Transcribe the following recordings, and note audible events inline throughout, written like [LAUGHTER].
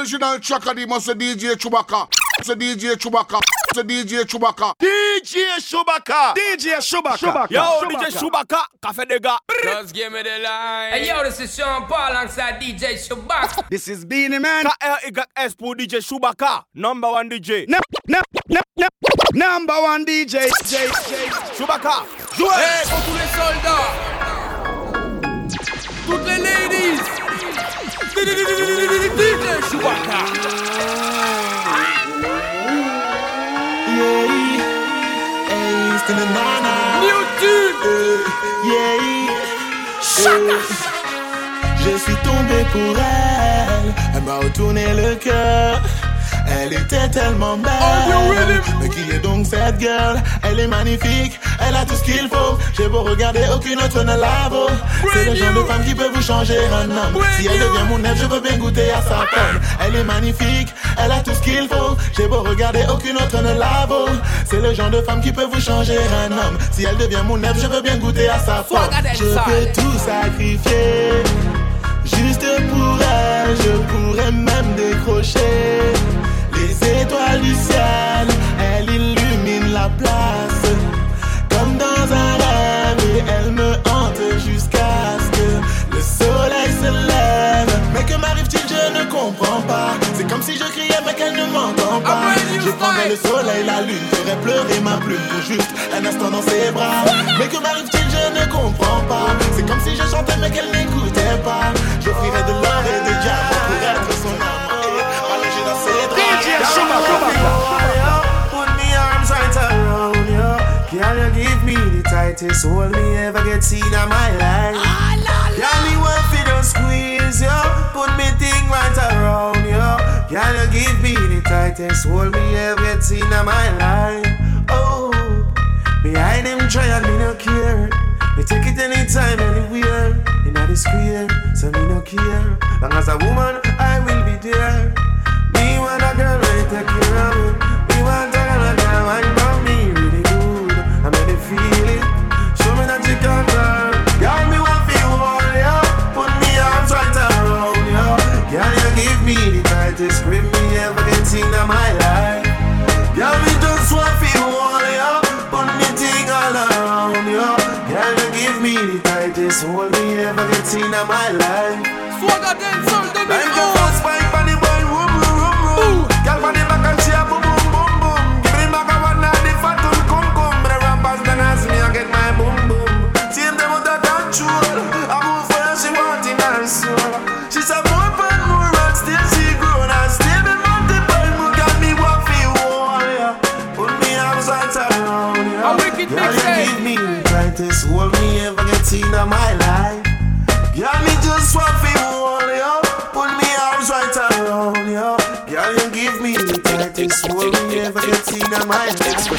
original tracker, the must DJ Chewbacca. It's DJ Chewbacca. It's DJ Chewbacca. DJ Chewbacca. DJ Chewbacca. Yo, DJ Chewbacca. Café de gars. Just give me the line. Hey, yo, this is Sean Paul alongside DJ Chewbacca. This is Beenie Man. K-R-Y-S pour DJ Chewbacca. Number one DJ. No, no, no, no. Number one DJ. J, Chewbacca. Jouez. Hey, pour tous les soldats. Toutes les ladies. DJ Chewbacca. New tune. Je suis tombé pour elle, elle m'a retourné le cœur. Elle était tellement belle. Mais qui est donc cette girl? Elle est magnifique, elle a tout ce qu'il faut. J'ai beau regarder, aucune autre ne la vaut. C'est le genre de femme qui peut vous changer un homme. Si elle devient mon ex, je veux bien goûter à sa peine. Elle est magnifique, elle a tout ce qu'il faut. J'ai beau regarder, aucune autre ne la vaut. C'est le genre de femme qui peut vous changer un homme. Si elle devient mon ex, je veux bien goûter à sa femme. Je peux tout sacrifier. Juste pour elle, je pourrais même décrocher les étoiles du ciel. Elle illumine la place comme dans un rêve et elle me hante jusqu'à ce que le soleil se lève. Mais que m'arrive-t-il, je ne comprends pas. C'est comme si je criais mais qu'elle ne m'entend pas. Je prendrais le soleil, la lune, ferais pleurer ma plume pour juste un instant dans ses bras. Mais que m'arrive-t-il, je ne comprends pas. C'est comme si je chantais mais qu'elle n'écoutait pas. J'offrirais de l'or et des diamants Can you give me the tightest hold me ever get seen in my life? Can me want fi just squeeze you? Put me thing right around you. Can you give me the tightest hold me ever get seen in my life? Oh, behind them try and me no care. Me take it anytime, anywhere. In the square, so me no care. Long as a woman, I will be there. Take care of me. Me want a girl that want about me really good. I make me feel it. Show me that you can girl. Girl, me want feel all ya. Put me arms right around ya. Girl, you give me the tightest grip me ever get in my life. Girl, me just want all ya. Put me all around ya. Girl, you give me the tightest hold me ever get in my life. Swagger dancer,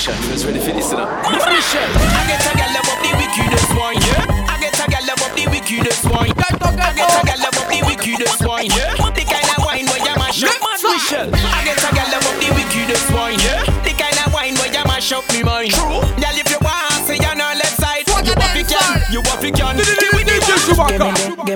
Expression, you was ready for this? I get a gal up the wickedest one, yeah. I get a gal love up the wickedest one. I get a gal love up the wickedest one, yeah. The kind of wine where you mash up my Michelle. I get a gal love up the wickedest one, yeah. The kind of wine where you mash up me mind. True.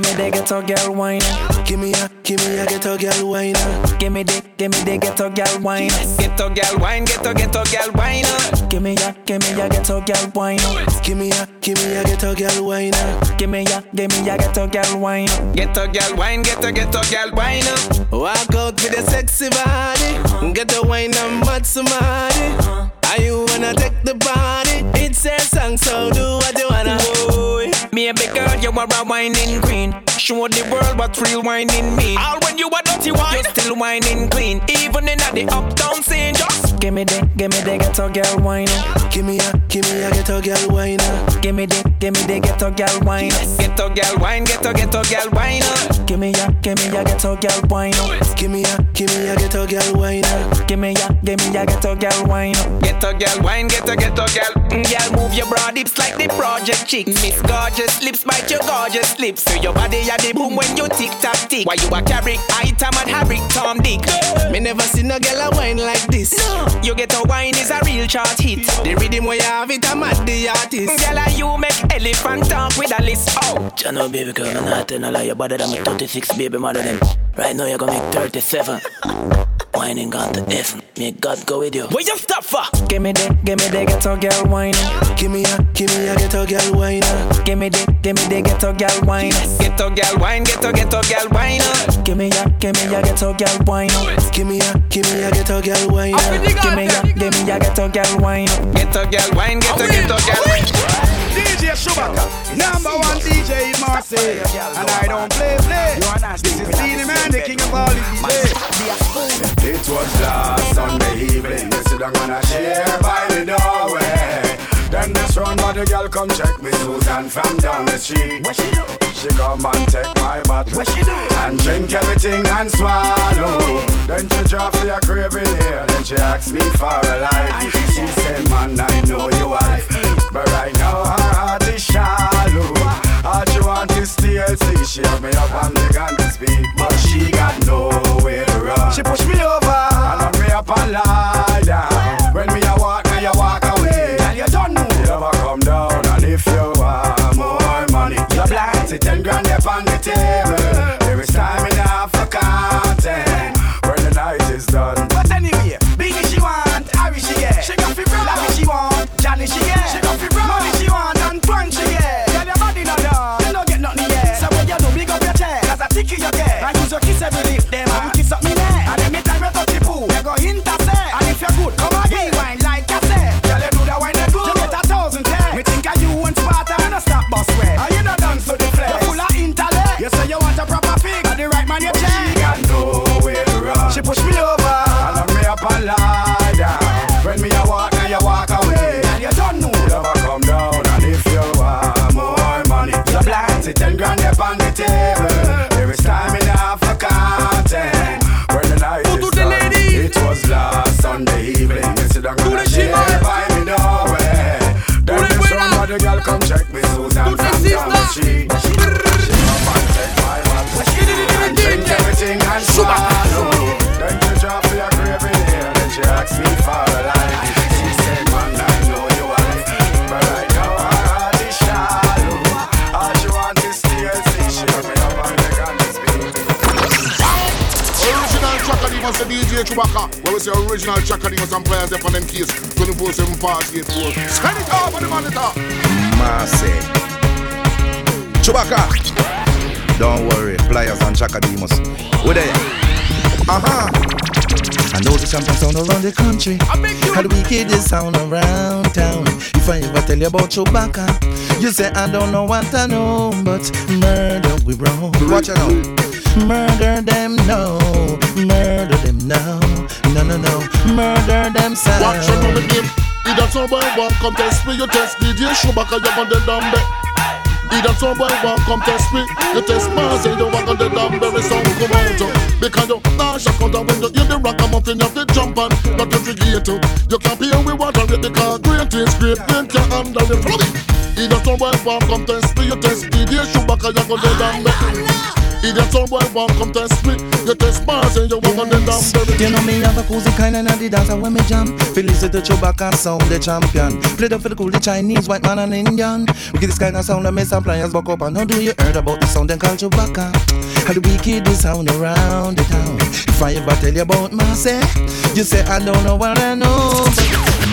Me the ghetto girl wine. Give me a, give me a ghetto girl wine. Give me the, give me the ghetto girl wine. Ghetto girl wine, ghetto ghetto girl wine. Give me a, give me a ghetto girl wine. Give me a, give me a ghetto girl wine. Give me a, give me a ghetto girl wine. Ghetto girl wine, ghetto ghetto girl wine. Walk out with a sexy body. Get the wine and mad somebody. Are you wanna take the body? It's a song, so do what you wanna. Boy, maybe girl you are a whining queen. Show the world what real whining mean. All when you a dirty wine. You still whining clean, even in the uptown scene. Just give me the, give me the ghetto girl wine. Give me a, give me a ghetto girl wine. Give me the, give me the ghetto girl wine. Ghetto girl wine, ghetto ghetto girl wine. Give me a, give me a ghetto girl wine. Give me a, give me a ghetto girl wine. Give me a, give me a ghetto girl wine. Ghetto girl wine, ghetto ghetto girl. Mm, girl, move your broad hips like the project chick. Miss gorgeous lips, bite your gorgeous lips. Feel your body at the boom when you tick tock tick. Why you a carry item and Harry Tom Dick? Me never seen a girl a wine like this. You get a wine is a real chart hit. The rhythm where you have it, I'm at the artist. Girl, and you make elephant talk with a list. Oh, Jano baby girl, man, I tell no lie, your body that me touch 36 baby mother them. Right now you're gonna make 37. Whining gone to heaven. May God go with you. Where you stop for? Give me that, give me that ghetto girl wine. Give me a, give me a ghetto girl wine. Give me that, give me that ghetto girl wine. Ghetto girl wine, ghetto ghetto girl wine. Give me a, give me a ghetto girl wine. Give me a, give me a ghetto girl wine. Give me a, give me a ghetto girl wine. Ghetto girl wine, ghetto ghetto girl wine. DJ Chewbacca, number one DJ in Marseille, and I don't play play. This is Beenie Man, the king of all the DJ. It was last Sunday evening. We sit down on a chair by the doorway. Then this run, but the girl come check me Susan from down the street. What she do? She come and take my bottle. What she do? And drink everything and swallow. Then she drop for your craving here. Then she ask me for a life. She said, man, I know your wife. But right now her heart is shallow. All she want is TLC. She have me up on the gun to speak. But she got nowhere to run. She push me over. And on me up and lie down. When me a walk, now you walk away. And you don't know. You never come down, and if you want more money, you're blind. See ten grand up on the table. There is time enough for content See up on the table. There is time enough for content. When the night is done, it was last Sunday evening. You sit down on a by me doorway. Then this round, but the girl come check me Susan from down the street. The Chewbacca. Where we say original Chakadimos and players up on them keys. 24 7 past 8 4. Send it up on the monitor. Marseille. Chewbacca. Don't worry, Pliers and Chakademos. We're there. Uh-huh. I know the champion sound around the country. How the wickedest sound around town. If I ever tell you about Chewbacca, you say I don't know what I know, but murder we wrong. Watch it now. Murder them no, murder them no, no no no, murder them sound. Watch the game. Either some boy want come test me, you test DJ Chewbacca, you on the dumb eh. Either some boy want come test me, you test Mars and you walk on the dumb eh. berry sound come out. Eh. Because you nah shock out when you hear the rock I'm up in feet jump and not forget to. You can't pay with water the car, great is great, then can handle it. Follow me. Either some boy want come test me, you test DJ Chewbacca, you on the dumb Either some boy want come test me, you test Mars and you walk on the berry. You know me have a cozy kind and the dancer when me jam. Feel listen to Chewbacca sound the champion. Played up for the cool the Chinese, white man and Indian. We get this kind of sound that makes some players buck up. And how do you heard about the sound then called Chewbacca? How do we the wickedest sound around the town. If I ever tell you about Marseille, you say I don't know what I know.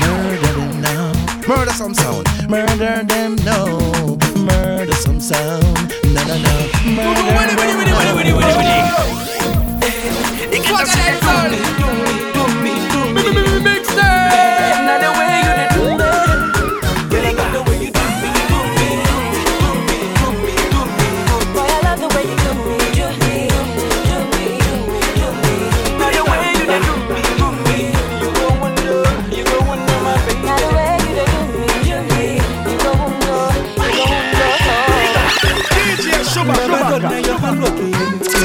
Murder them now. Murder some sound. Murder them now. Murder some sound. No no no. Murder them now. DJ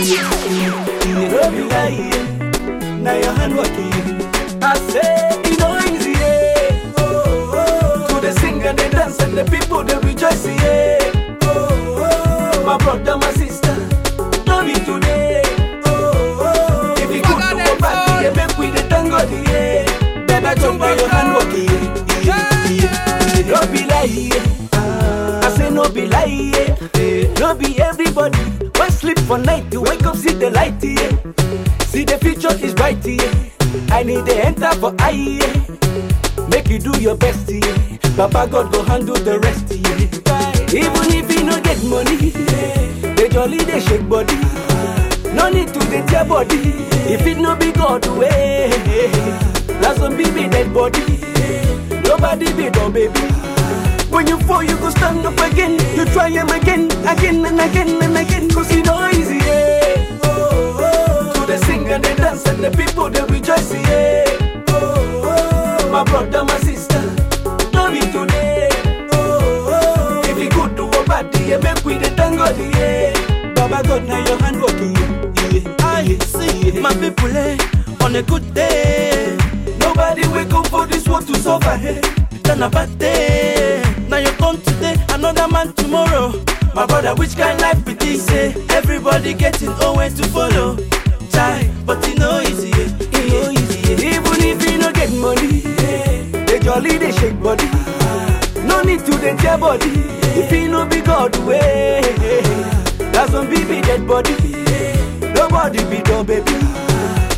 Don't be lying. Now your hand working. I say no easy. Yeah. Oh, oh. To the sing and dance and the people they rejoice. Yeah. Oh, oh. My brother, my sister. Be today. Oh, oh. If you a party, yeah, make we the tango. Yeah. Baby, jump now your hand working. Yeah. Yeah. Don't be lying. I say no be lie, no be everybody. When sleep for night, the light, yeah. See the future is bright, yeah. I need to enter for I. Make you do your best, yeah. Papa God go handle the rest, yeah. Even if you no get money, they jolly they shake body. No need to get your body. If it no be God way, that's some be dead body. Nobody be no baby. When you fall, you go stand up again. You try him again, again and again and again. Dance and the people they rejoice, yeah. Oh, oh. My brother, my sister, be today. Oh, oh. If you good to a body, yeah, make we the tango. Yeah. Baba God, now your hand working, yeah. I see my people, eh, on a good day. Nobody wake up for this world to suffer, hey. Then a bad day. Now you come today, another man tomorrow. My brother, which kind life be this? Say everybody getting always to follow. Try, but it no easy, it no easy. Even if you no get money, they jolly they shake body. No need to they tear body. If you no be God way, that's some baby dead body. Nobody be done, baby.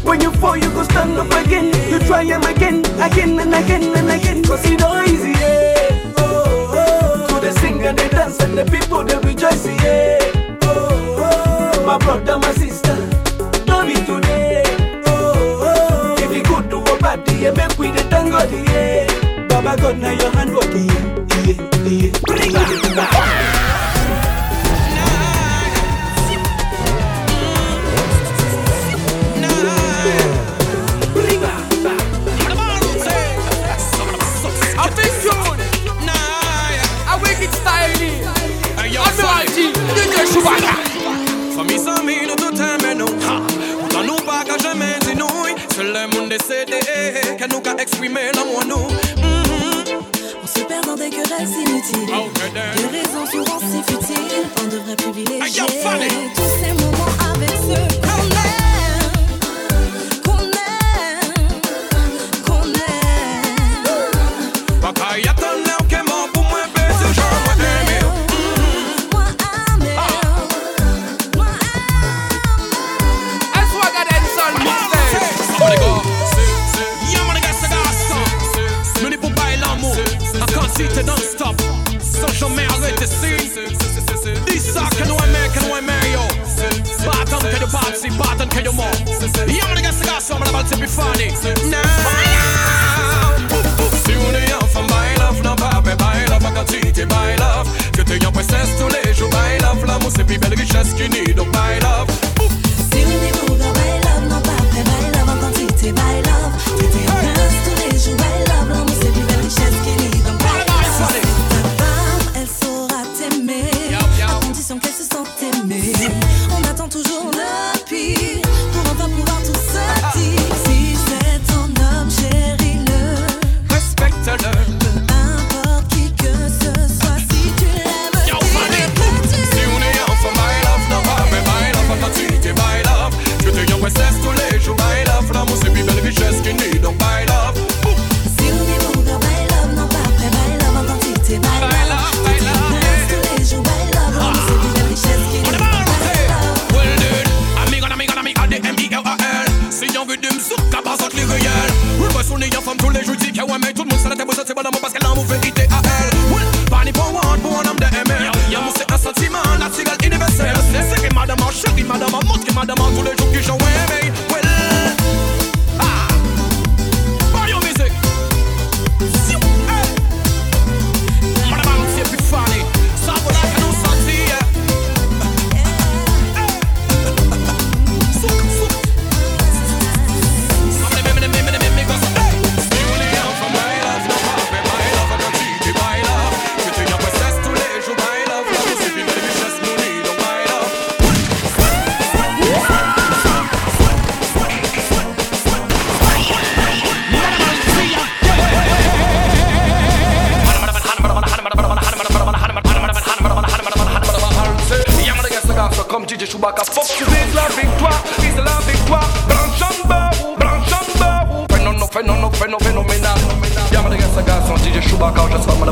When you fall, you go stand up again. You try him again, again and again and again. Cause it no easy, yeah. Oh, oh. So they sing they dance and the people they rejoice, yeah. Oh, oh. My brother, my sister, today. Oh, oh. If you good to a body, yeah, make we the thank God, yeah. Baba God, now your hand working, yeah, yeah, yeah. Bring it back. I'm décédé Que nous qu'à exprimer l'amour nous On se perd dans des querelles inutiles. Des raisons souvent si futiles. On devrait privilégier tous ces moments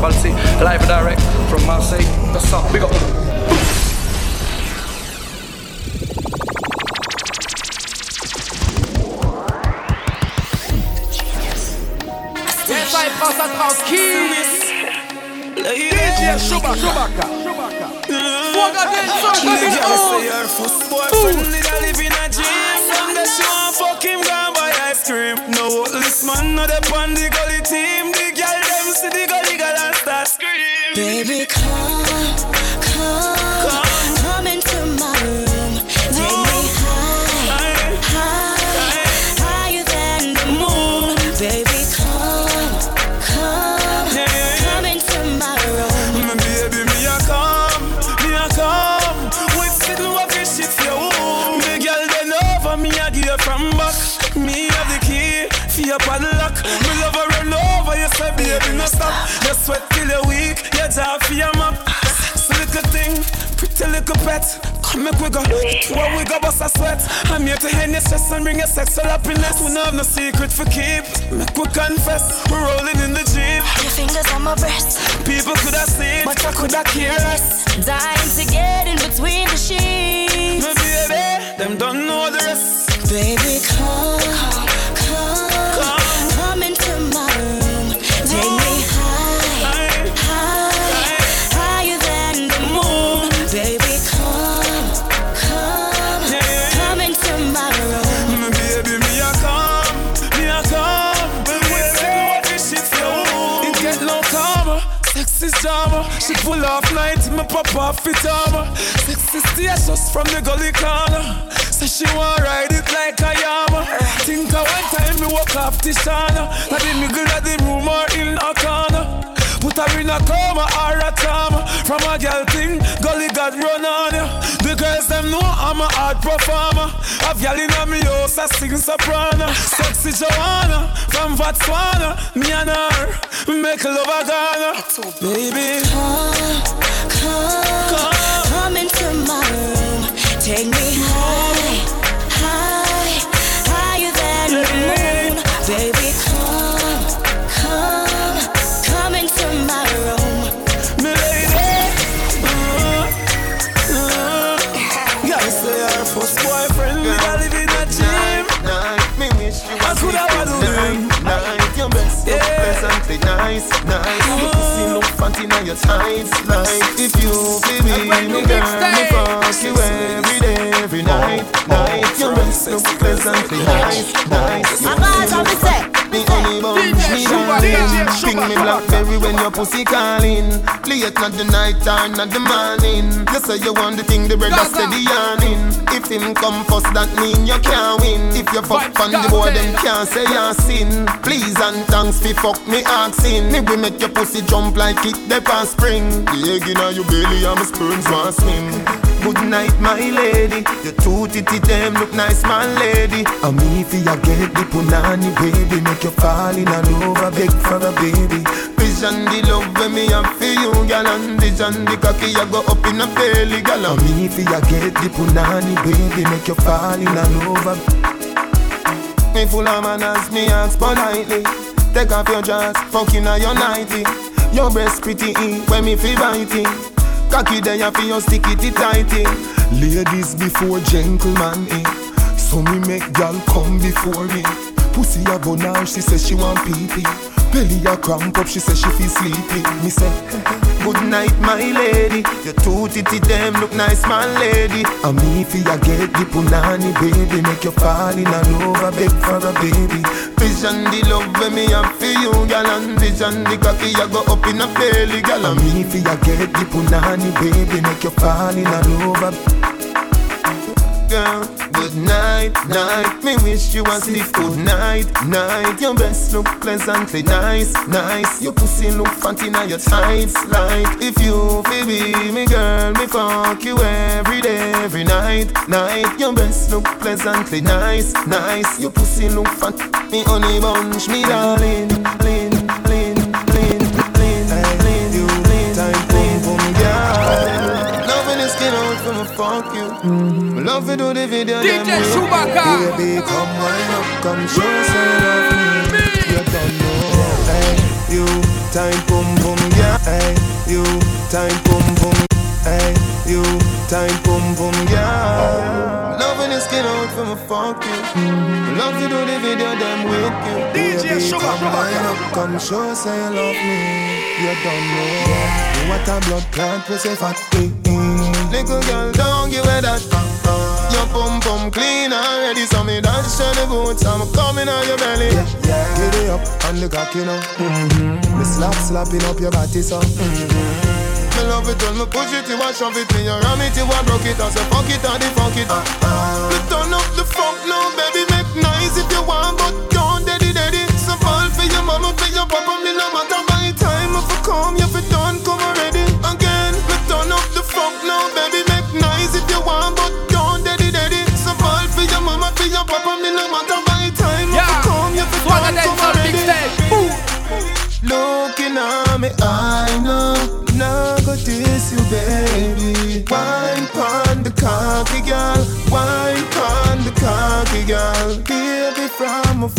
the Valsy, live and direct from Marseille. That's up, big up. Fucking gone by ice cream. No, this man, not the pan, gully team. The girl, them see the Baby, come, pretty Come make we go, where we go bust a sweat. I'm here to end your stress and bring you sexual happiness. We don't have no secret for keep. Make we confess, we're rolling in the jeep. Your fingers on my breast, People could have seen, but I could have cared less dying to get in between the sheets. My baby, them don't know the rest. Baby, come, come, pop off it armor. Sex is status from the gully corner. Say she want ride it like a yama. Think of one time me walk off the shana. Not in middle of the room or in a corner. Put her in a coma or a trauma. From a girl thing, gully got run on ya. The girls them know I'm a hard performer. Have y'all in a me house, I sing soprano. Sexy Joanna, from Botswana Me and her, make love a Ghana. Baby, Come, come, come into my nice, nice. Your pussy look fat in your tights, like if you feel me, brand me girl, me fuck you every day, every night, night. Your best look pleasantly nice, nice. My guys, how me say? Me honey bun, DJ me Shuba, darling. DJ Ping Shuba, me Shuba. Your pussy calling. Late not the night or not the morning. You say you want the thing, the brother steady yarning. If him come first, that mean you can't win. If you fuck on the boy, Gaza. them can't say you sin. Please and thanks fi fuck me asking. Me we make your pussy jump like it the past spring. The egg inna your belly and my sperms want swim. Good night, my lady. Your two titty them look nice, my lady. And me fi ya get the punani baby, make you fall in love, a beg for a baby. Vision the love when me have for you, gal, and vision the cocky ya go up in a belly, gal. And me fi ya get the punani baby, make you fall in love. a- Me full of manners, me ask politely. Take off your dress, fucking on your nighty. Your breast pretty, when me feel biting. Cocky there, you feel stick it tighty. Ladies before gentlemen, eh. So me make gal come before me. Pussy a now, she says she want pee pee. Belly a cramp up, she say she feel sleepy. Me say, mm-hmm, good night, my lady. Your two titty them look nice, my lady. And me fi ya get the punani, baby. Make you fall in love, a beg for a baby. Vision the love when me have for you, gal. And vision the cocky ya go up in a belly, gal. And me fi ya get the punani, baby. Make you fall in love. a- girl. Good night, night. Me wish you a sleep good night, night. Your breast look pleasantly nice, nice. Your pussy look fat in your tights, like if you be me girl, me fuck you every day, every night, night. Your breast look pleasantly nice, nice. Your pussy look fat, me honey bunch, me darling, lean, lean, lean, lean, lean, you lean, time, boom, boom, girl. Loving the skin out from a fuck you. Mm-hmm. Love you do the video. DJ. Chewbacca. Baby, come wind up, come show some love me. You don't know, hey, you time boom boom, yeah, hey, you time boom boom, hey, you. Tight pum pum, yeah. Loving your skin out from a fuck you. Mm-hmm. Love to do the video, them with you. DJ Sugar, come line up, come show, say love me. You don't know what a blood clot we say fat. Little girl, don't give it that. Uh-uh. Your pum pum clean already, so me dance to the boots. I'm coming on your belly. Yeah, yeah. Get it up on the cock, you know. Mm-hmm. Me slap slapping up your body, so. Mm-hmm me love it when me push it, you a shove it, me you ram it, you a broke it, I say fuck it, I the fuck it. Uh, uh. Me turn up the funk now, baby, make nice if you want, but don't daddy daddy. So fall for your mama, for your papa, me no matter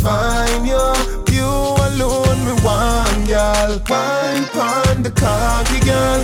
a you, you alone me one girl. Wine pon the cocky girl,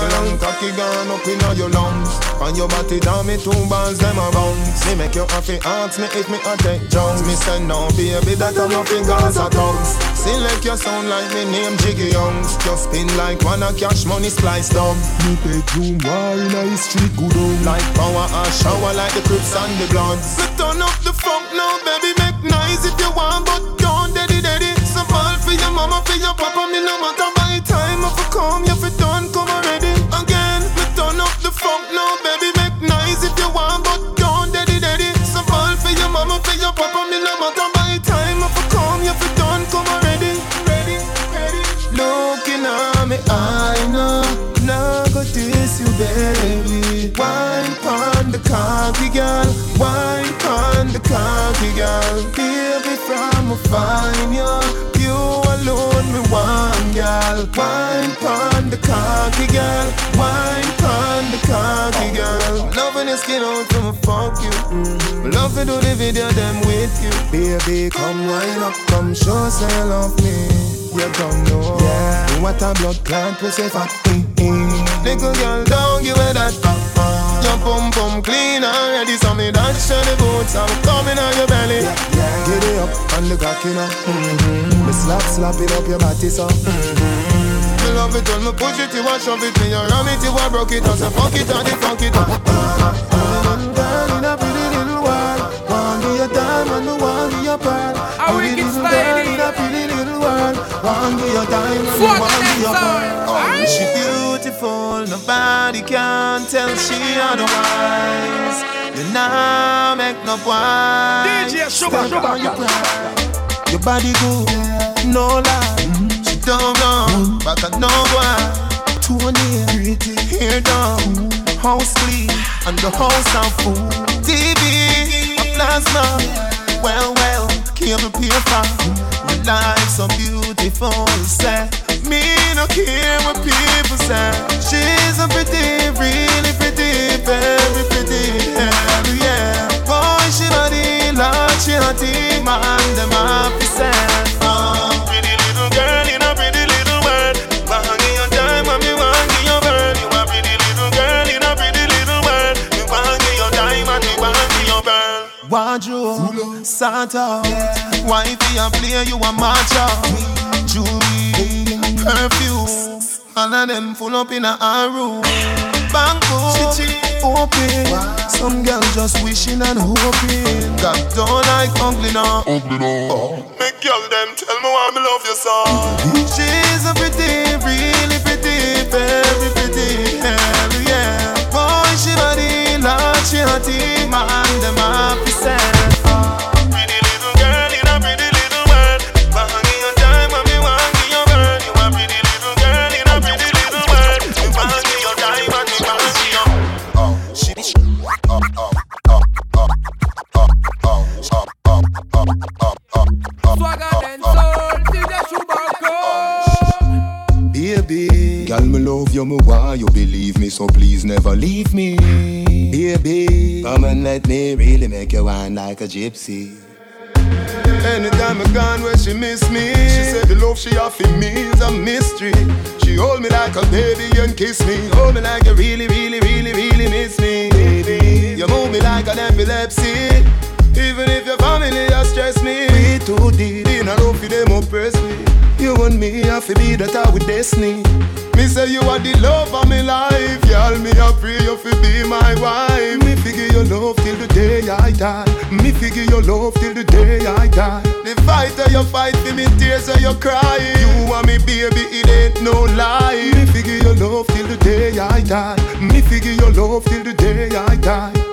Big long cocky gone up in all your lungs. On your body down me two balls them a bounce. Me make you happy ask me if me a take jumps. Me say no, baby, that I'm nothing girls a tongues. Select your sound like me name Jiggy Youngs. Just spin like one a cash money splice down. Me bedroom in a street good home. Like power and shower like the Crips and the Bloods. Me turn up the funk now, baby, make nice if you want, but don't daddy daddy. So ball for your mama, for your papa, me no matter by time if you come, you fi done your skin out from fuck you. Mm-hmm. Love to do the video them with you. Baby, come wine up, come show say you love me you don't know. Yeah. What a blood clot say fat. Mm-hmm. Little girl, don't give it that. Uh-uh. Your pum pum clean already, so me dash to the boots. I'm coming on your belly. Yeah, yeah. Get it up and the cock, you know. Mm-hmm. Me slap, slap it up your body, so. Mm-hmm. Me love it when me push it, you a shove it, me you ram it, you a broke it, I say fuck it, and the fuck it. Uh-uh. Girl in a pretty little world, want be your diamond, want be your pearl. A wicked style in a pretty little world. One be your diamond, one be your pearl. Oh, she beautiful, nobody can tell she otherwise. You now make no wise. DJ Sugar, Sugar, your, your body good, no lie. She don't know, but I know why. Tony, pretty hair down, hmm. house clean, and the house of food. TV, a plasma, well, well, cable paper My life so beautiful, say Me no care what people say. She's a pretty, really pretty, very pretty, hell yeah. Boy, she body like she hotty, man, them happy say Wardrobe, Santa, yeah. Wifey a play, you a matcha. Jewelry, perfume, all of them full up in a room. Banco, open. Some girl just wishing and hoping. God don't like ugly now. Ugly now. Oh. Make girl them tell me why me love you so. She's a pretty, really pretty, very pretty. Hell yeah. Boy, she body like she hotty, man, them happy you me why you believe me, so please never leave me. Baby, come and let me really make you wine like a gypsy. Anytime I gone where she miss me. She said the love she offer me is a mystery. She hold me like a baby and kiss me. Hold me like you really, really, really, really miss me. Baby, you move me like an epilepsy. Even if your family has stressed me. We too deep in a love for them oppress me. You and me have to be that I with destiny. Me say you are the love of my life, y'all. Me a pray you fi be my wife. Me figure your love till the day I die. Me figure your love till the day I die. The fight that you fight for me, tears that you cry. You want me, baby, it ain't no lie. Me figure your love till the day I die. Me figure your love till the day I die.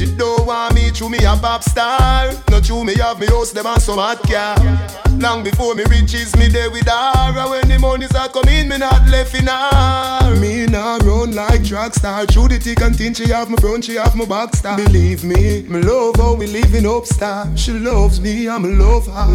She don't want me to me a pop star. Not to me have me house them and some hot car. Long before me riches, me there with her. And when the money's are coming, me not left in her. Me not run like track star. Through the thick and thin, she have my front, she have my back star. Believe me, me love how we living up star. She loves me, I'm love her.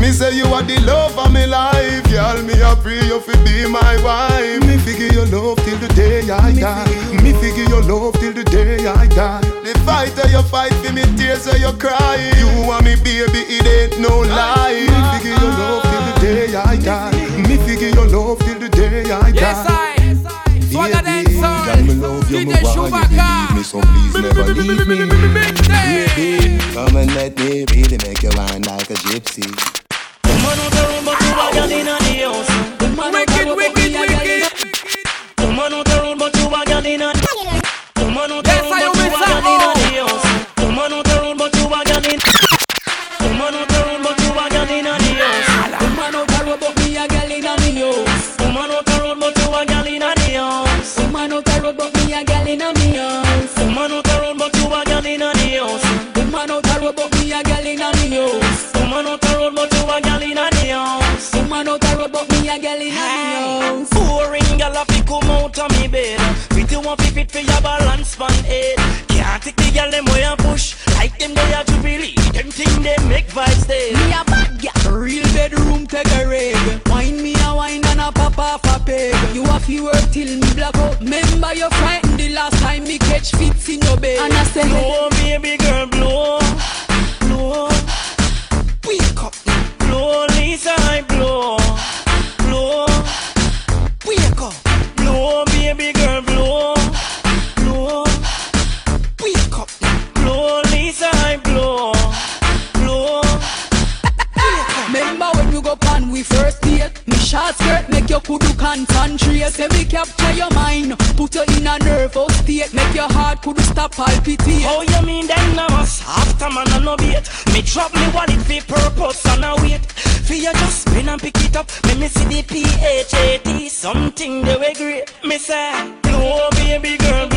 Me say you are the love of my life, girl. Me a pray you fi be my wife. Me figure your love till the day I die. Me figure your love till the day I die. The fight that you fight for me, tears that you cry. You want me, baby, it ain't no lie. Me figure your love till the day I die. Me figure your love till the day I die. Yes, I. Swagger Baby, dance on. God, me love you, me DJ you Chewbacca. believe me, so please never leave me. Baby, come and let me really make you wine like a gypsy. Wicked, wicked, wicked. Yes, a gal inna me house. Foreign gal a fi come out of me bed Fit you want fi fit for your balance span head Can't take the gal them way and push Like them they a jubilee Them thing they make vibes dead Me a bad gal, real bedroom take a rag. Wine me a wine and a pop off a peg. You a fi work till me black out. Remember you frightened the last time me catch fits in your bed. And I say, Blow baby girl Blow short skirt make you could do concentrate. Say me capture your mind, put you in a nervous state. Make your heart could stop palpitate. Oh, you mean I must After man I no bait Me drop me wallet for purpose and I wait. For you just spin and pick it up. Me me see the P-H-A-T Something they way great. Me say Blow baby girl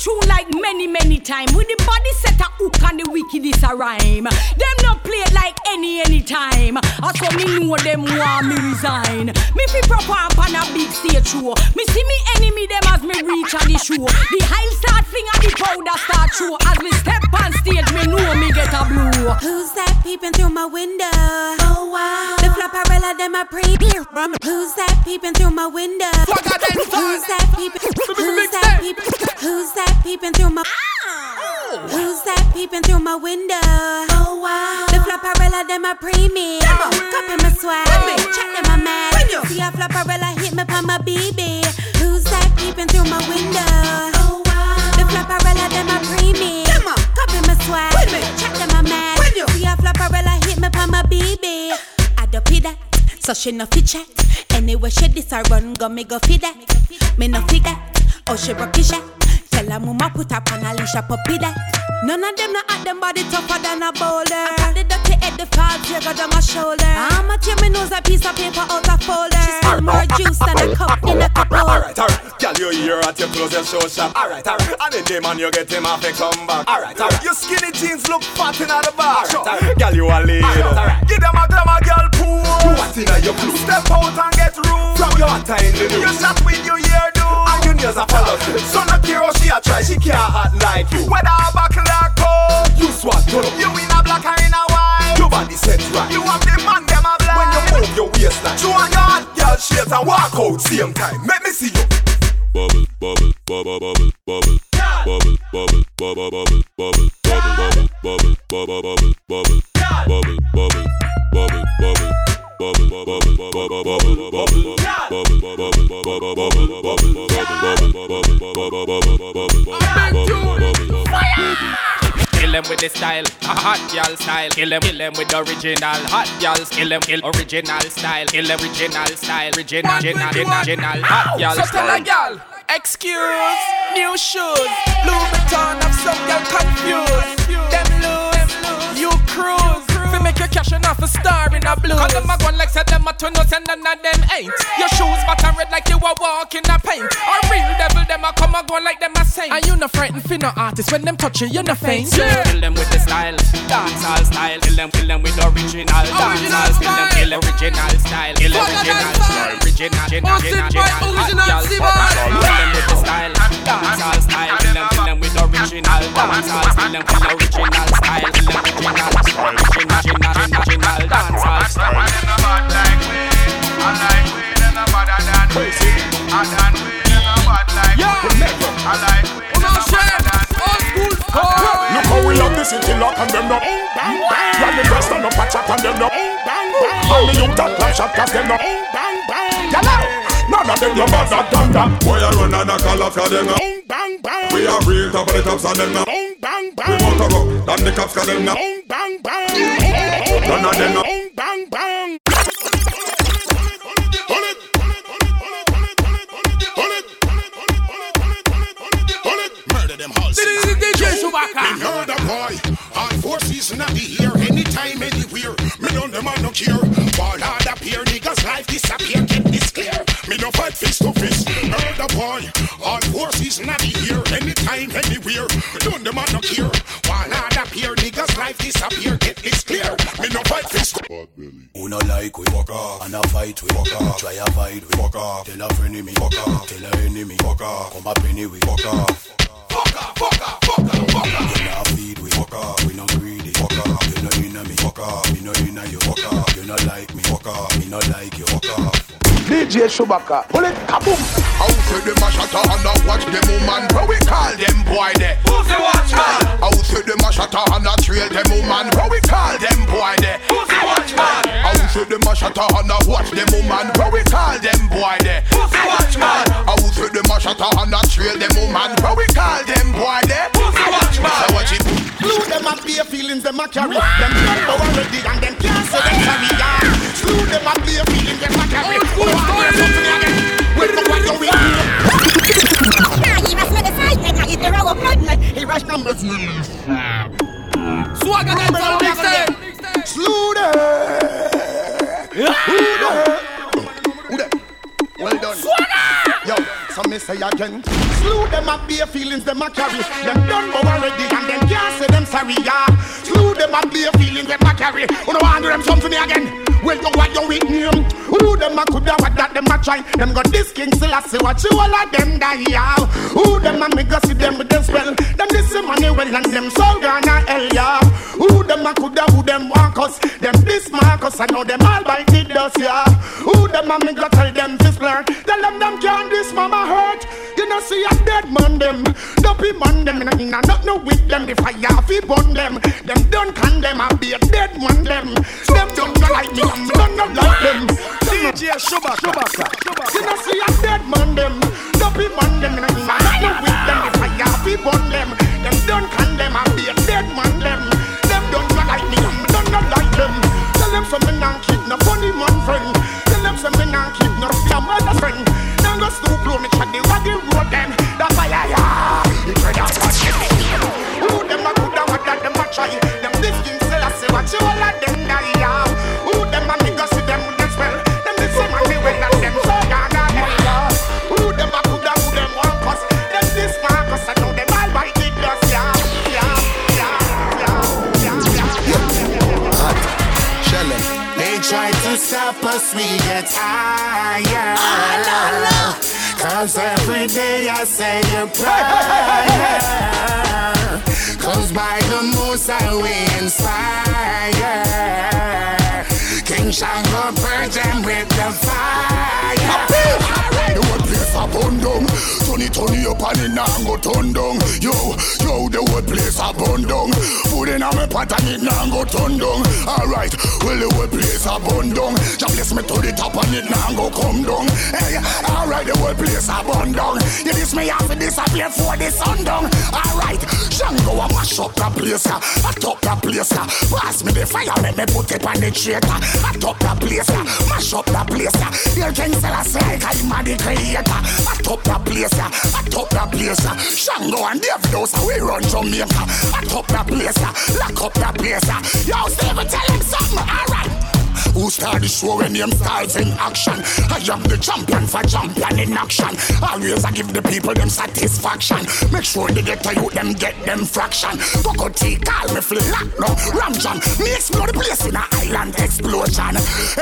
Give them me true like many many time. With the body set a hook and the wicked is a rhyme. Them no play like any any time. I so me know them want me resign. Me fi proper up on a big stage show. Me see me enemy them as me reach on the show. The high start fling and the powder start show. As me step on stage, me know me get a blow. Who's that peeping through my window? Oh wow. The flopperella them a premium. Who's that peeping through my window? Swagger dance on. Who's that peeping? Who's that peeping? Who's that peeping through my? Who's that peeping through my window? Oh wow. The flopperella them a premium. Copy my swag. Check them my mad. See a flopperella hit me on my BB. Who's that peeping through my window? Oh wow. The flopperella them a premium. Copy my swag. Check them my mad. See a flopperella hit me on my BB. So she no fit chat. Anyway, she this a run, go me go feed that. Me no figure. Oh, she rocky shot. Tell her mama put up on a leash a puppy there. None of them not at them body tougher than a boulder. I got the dirty head, the fat tear got on my shoulder. I'm a tear me nose a piece of paper out a folder. She spill more juice than a cup in a cup holder. Alright, alright. Girl, you here at your closest show shop. Alright, alright. And the day man you get him off a come back. Alright, alright. Your skinny jeans look fat in the bar. Alright, alright. Girl, you a lead. Alright, alright. Give them a glamour, girl, pool. You what in your clue? Step out and get room. From your time in the news. You shot with your ear And your follow. So not care how she a try. She can't hot like you. Whether a buckle or coat. You swat, turn up. You in a black or in a white. Your body set right. You have the man, them a blind. When you move your waistline. Show on your hot girl shades and walk out same time. Make me see you. bubble, bubble, bubble, bubble, bubble, bubble, bubble, bubble, bubble, bubble, bubble, bubble, bubble, bubble, bubble, bubble, bubble, bubble, bubble. Kill them with the style, a hot y'all style. Kill them, kill them with original, hot y'all. Kill them, kill original style. Kill original style, original, original, original, hot y'all so style. Tell Excuse, new shoes, Louis Vuitton, have some girl confused. Them lose, you cruise. Fi make you cash enough a star in a blue. Cause them a gone like say them a twin us and none of them ain't. Your shoes bottom red like you a walk in a paint. A real devil them a come a go like them a saint. And you no frightened fi no artist when them touch you, you no faint. Kill them with the style, dancehall style. Kill them, kill them with the original dancehall. Kill them, kill original style. Kill original style, original, original, original, original style. Kill them with the style, dancehall style. Kill them, kill them with the original dancehall. Still them feel original style. Still them original style. Original, original, original dancehall style. I ain't no bad like we. I like we. Then no bad I than we. I than we. Then no bad like we. I like we. Then no bad than we. Old school. Look how we love the city lock and them no Bang Yeah, the rest on the patch up and them no. Bang bang. All the youth that clap shot cause them not. Yellow. None of them no bad that done that Boy, I run and call off them now. We are real top of the tops and them now. We want to rock, and the cops them now. None of them now. Me fight face to face. Heard the boy All four not of the year Anytime, anywhere. Me done them and no care. Ball hard appear Niggas life disappear Get this clear. Me no fight fist Who no like we walk off. And a fight we walk off. Try a fight we walk off. Tell a friend me walk off. Tell a enemy walk off. Come up penny we walk off. Fuck off, fuck off, fuck off, fuck off. We not feed we walk off. We no greedy fuck off. You no inna me fuck off. Me no inna you fuck off. You no like me fuck off. Me no like you fuck off. DJ Chewbacca, pull it, kaboom. How say them a shut up and a watch them woman? But we call them boy there? Who's the watchman? How say them a shut up and a trail them woman? But we call them boy there? Who's the watchman? How say them a shut up and a watch them woman? But we call them boy there? Who's the watchman? How say them a shut up and a trail them woman? But we call them boy there? Who's the watchman? So watch it Glue them up bare feelings them a carry. Them Ready and the must be the Swagger the Well done. Swagger! So me say again. Slew them up bare feelings them a carry. Them done go already and them can't say them sorry yeah. Slew them up bare feelings them a carry. Who no want them something again? Well, you what you with name Who them a coulda what that them a try? Them got this king still a see what you all of them die yeah. Who them a me go see them with them spell? Them this money well and them soul gonna hell yeah. Who them a coulda who them walk us? Them this Marcus I know them all by the dust yeah. Who them a me go tell them this flirt Tell them them can't this mama hurt. You know see a dead man them. Dopey man them. In a in a not no with them. The fire fi burn them. Them don't condemn I be a dead man them. Them don't go like me I'm don't not like them. DJ Chewbacca You know see a dead man them. Dopey man them. In a in not no with them. The fire fi burn them. Them don't condemn and it nah go turn down Yo, yo, the whole place a burn down Food in a me pot and it nah go turn Alright, well the whole place a burn down Just bless me to the top and it nah go come down Hey, alright, the whole place a burn down You this me have to disappear for the sun down Alright, Shango a mash up the place I top the place Pass me the fire, make me put it on the traitor. I top the place, mash up the place Your king Selassie, I'm a the creator. I top the place, I top the place Shango and Davidos, uh, we run Jamaica. I top the place, lock up the place Yo, Steve, tell him something, alright who start the show when them starts in action? I am the champion for champion in action. Always I give the people them satisfaction. Make sure they get to you, them get them fraction. Coco T, call me lock no Ramjan. Me explore the place in a island explosion.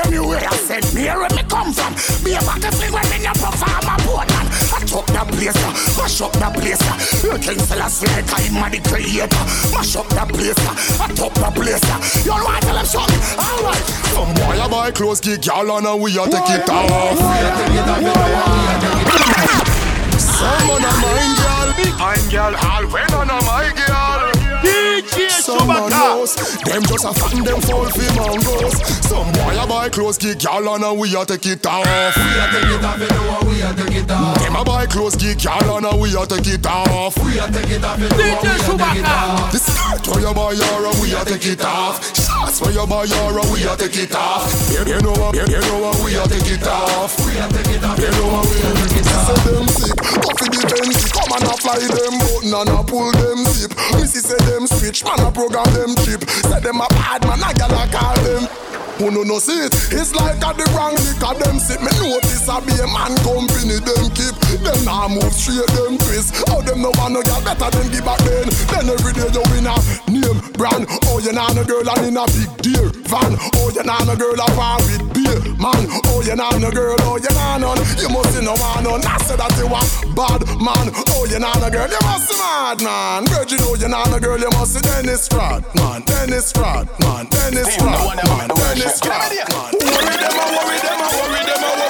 Anywhere I said me where me come from. Be a back fling when me perform a Portland. I top the place, uh, mash up the place. uh. You King Selassie like I'm the creator. Mash up the place, uh, I top the place. uh. You want to tell them something? Alright. Some boy a buy clothes, kick y'all on and we a take it off. Someone a mine girl, mine girl, all when on a my girl. DJ Someone knows Them just a fan, them fall for mongos Some boy a buy clothes, kick y'all on and we a take it off We a take it off, you know we a take it off Them a buy clothes, kick y'all on and we a take it off We a take it off, you know we a take it off The skirt where you buy your we a take it off Shots where you buy your we a take it off. You, you know what, you, you know what we a take it off. We a take it off, you know what we a take it off. Say them sick, coffee defense Come and a fly them button and a pull them zip. Missy say them switch, man a program them chip Say them a bad man, a gal a call them who no no see it? It's like a the wrong lick of them sit. Me notice a be a man company them keep. Them now move straight them twist. How them no want no girl better than give back then. Then every day you win a name brand. Oh you not no girl and in a big deal van. Oh you not no girl a van with beer man. Oh you not no girl. Oh you not none. You must see no one none. I said that you a bad man. Oh you not no girl. You must see mad man. Virgin oh you not no girl. You must see Dennis Rod man. Dennis Rod man. Dennis Rodman. Dennis Rod man. Worry them, I worry them, I worry them, I worry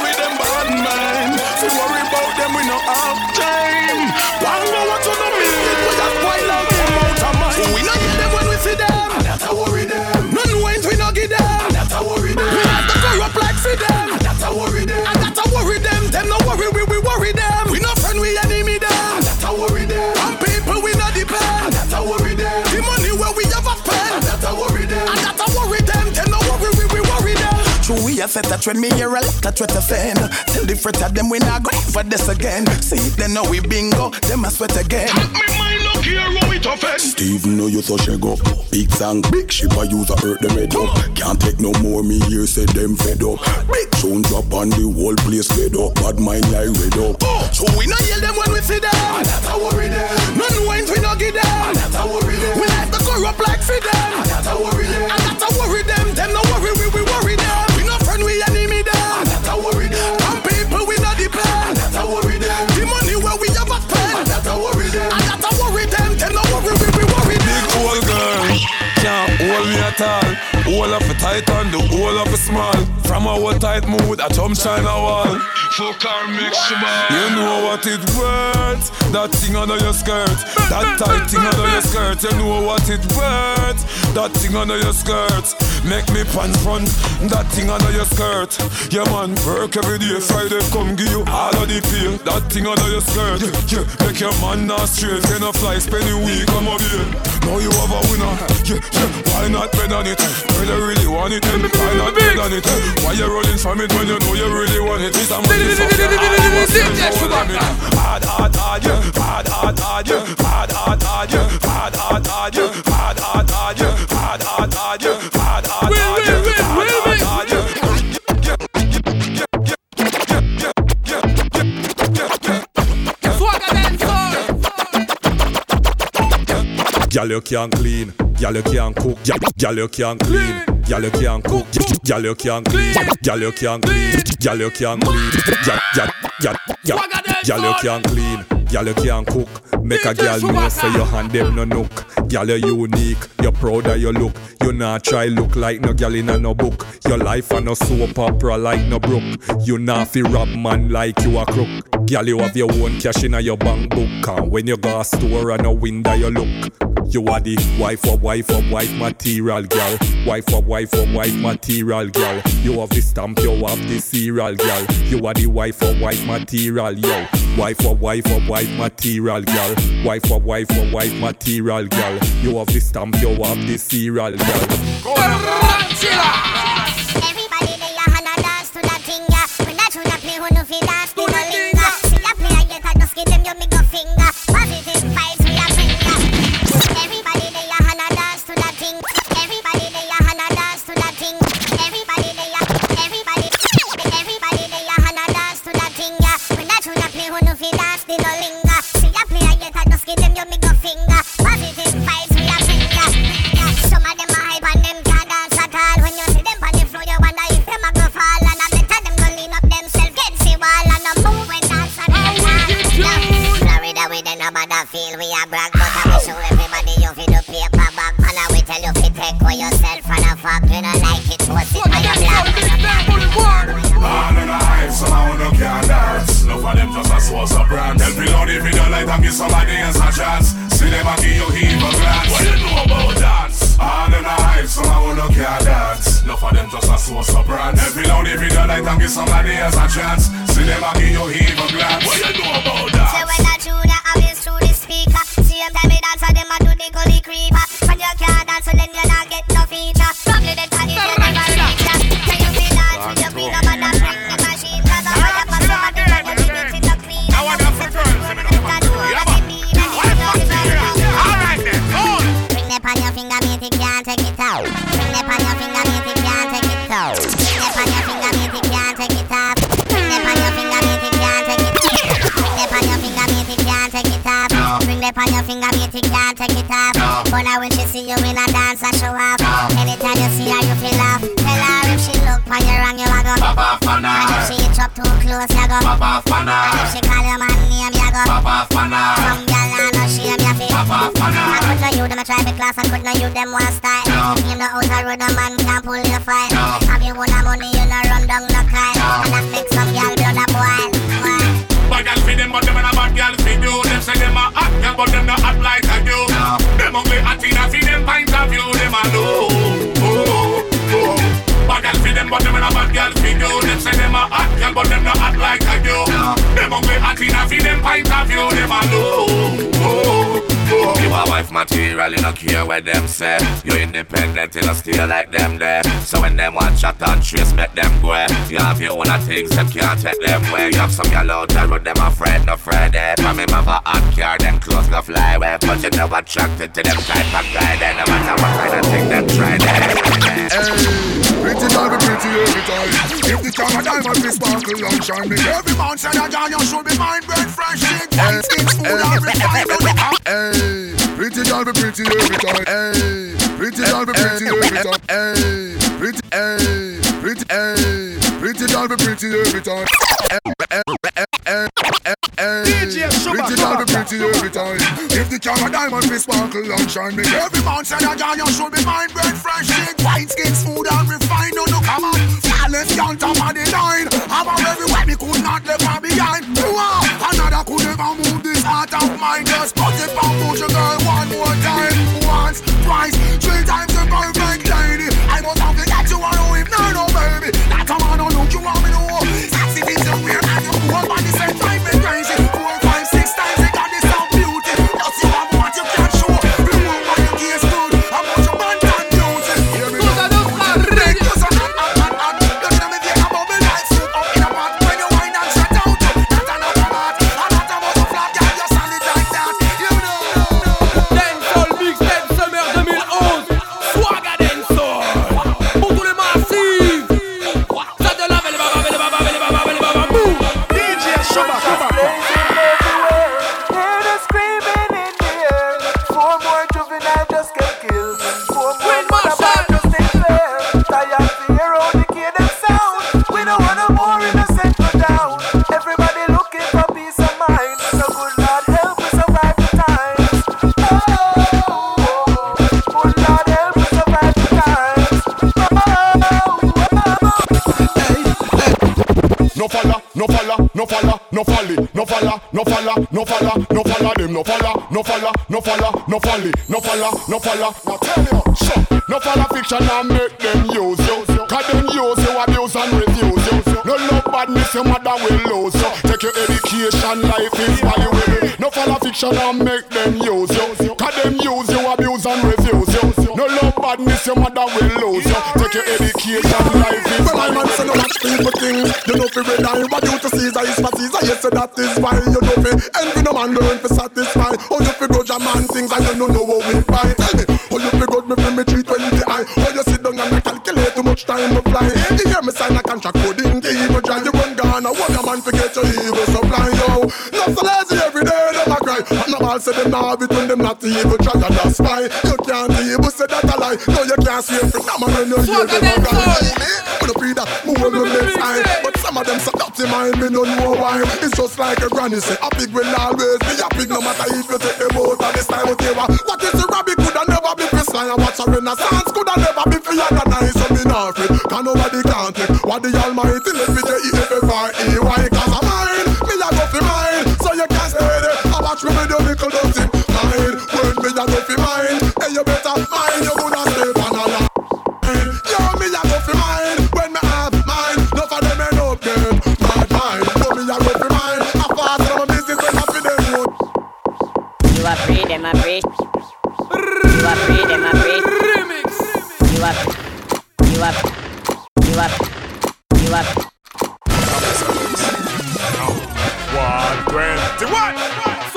True, we have set a trend, me hear a lot of threat offend. Tell the fret of them we not go for this again. See it, then know we bingo, them a sweat again. Me mind no care how it offend. Steve know you so shake up. Big song, big ship I use a hurt them head up. Can't take no more, me here say them fed up. Big tune drop on the whole place fed up. Bad mind like red up. Oh, so we no yell them when we see them. And that I worry them. None wines we no give them. And that I worry them. We like to corrupt like for them. And that I worry them. hold off it tight and the whole of a small. From a whole tight mood, I jump shine a wall. Fuck our mix You know what it worth. That thing under your skirt. That tight thing under your skirt. You know what it worth. That thing under your skirt. Make me pants front. That thing under your skirt. Yeah man, work every day. Friday come give you all of the pay. That thing under your skirt. Yeah, yeah. Make your man not straight. Can a fly spend a week on my beer. Now you have a winner. Yeah, yeah. Why not bet on it? You really want it. Then why not bet on it? Why you rolling from it when you know you really want it? It's a money fuck your heart. You must spend no limit. Hard, hard, hard, yeah. Hard, hard, hard, yeah. Hard, hard, hard, yeah. Hard, hard, hard, yeah. Hard, hard, hard, yeah. Hard, hard, hard, yeah. Hard, hard, hard, yeah. Hard, hard, hard, yeah. Gyal you can't clean, gyal you can't cook, gyal gyal you can't clean, Girl you can't cook, girl you can't clean, girl you can't clean, girl you can't clean, girl you can't clean, girl you can't cook. Make a girl know say your hand them no nook. Girl you unique, you proud of your look. You not try look like no girl in a no book. Your life a no soap opera like no brook. You not fi rob man like you a crook. Girl you have your own cash in a your bank book. And when you go a store and a window you look. You are the wife of wife of wife material girl. Wife of wife of wife material girl. You have the stamp, you have the serial girl. You are the wife of wife material yo. Wife of wife of wife material girl. Wife of wife of wife material girl. You have the stamp, you have the serial girl. Everybody them just a of brand. Me load if you don't like give somebody else a chance. See them a give you heave a glance. What you know about dance? All in the hype, somehow no can dance. No for them just a source of brand. Me load if you don't like give somebody else a chance. See them a give you heave care what them say. You independent, you no stay like them there. So when them want chat and trace, make them go. You have your own things, them can't take them away. You have some girl out there with them afraid, no afraid. Eh. From him have a hot car, them clothes go fly away. But you never attracted to them type of guy. Then no matter what kind of thing them try. There. Pretty girl be pretty every time. If the camera diamond be sparkle and shine, make every man say that John you should be mind bread fresh shit. One skin food and refined on the Hey, pretty girl be pretty every time. Hey, pretty girl be pretty every time. Hey, pretty, hey, pretty, hey, pretty girl be pretty every time. DJ girl be pretty every time. If the camera diamond be sparkle and shine, make every man say that John should be mind bread fresh shit. Wine skin smooth and refined on the come on. Flawless on top of the line. Have her everywhere me could not leave her behind. Wow, another could never move this heart of mine. Just put it on push your girl one more time. Once, twice, three times the perfect lady. I must have to get you on if no, no, baby. That come on, falla, no no falla, no falla. Now tell you, sure, no falla fiction and make them use you. Cause them use you, abuse and refuse you. No love badness, your mother will lose you. Take your education, life is valuable. No falla fiction and make no know how we buy. Tell me, oh you fi grudge me fi me treat twenty eye. Oh you sit down and me calculate too much time to fly. You hear me sign a contract coding the evil drive. You run down and one a man fi get your evil supply. Yo, not so lazy every day them a cry. And no all say them nah have it when them not evil try and that's why you can't evil say that a lie. No you can't swear from no man when you hear them a cry. Of them mind me no know why. It's just like a granny say, a pig will always be a pig no matter if you take them out of the style whatever. What is the rabbit coulda never be for and watch a renaissance coulda never be for organize. So me not afraid, can nobody can't take what the Almighty let me are free. You are free, them are free. You are, you are, you are, you are. One twenty one.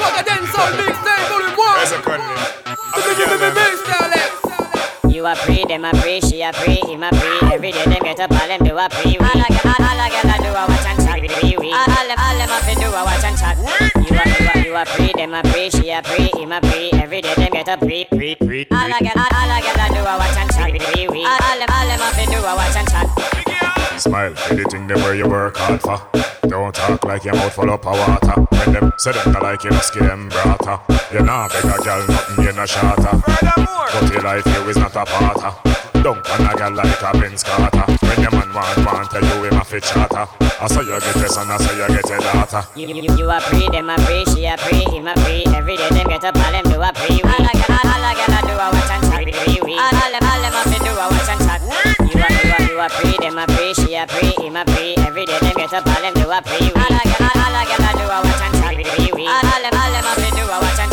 A dance on big style, volume one. Where's the country? You are free, them are free, she are free, him are free. Every day them get up, all them do a free. All I get, all I get, I do a watch and chat. All them, all them to do a watch and chat. Them are free, she are free, him are free. Every day them get up, free, free, free. All I get, all, all I get, I do a watch and chat with wee wee. All all them, all them have to do a watch and chat. Smile, anything them where you work hard for. Don't talk like your mouth full up of water. When them say them not like you, just give them brata. You nah beg a girl nothing, you no shatter. But your life you is not a parter. Don't on a girl like a Benz Carter. When your man want, want tell you him a fit charter. I saw you get this and I saw you get a daughter. You, you, you are free, them are free, she are free, him are free. Every day them get up, all them do a free. All I get, all, all I get, I do a watch and chat with wee wee. All, all them, all them have to do a watch and chat. You are, you are, you are free, them are free, she are free, him are free. Every day them get up, all them do a free. All I get, all, all I get, I do a watch and chat with wee wee. All, all them, all them have to do a watch and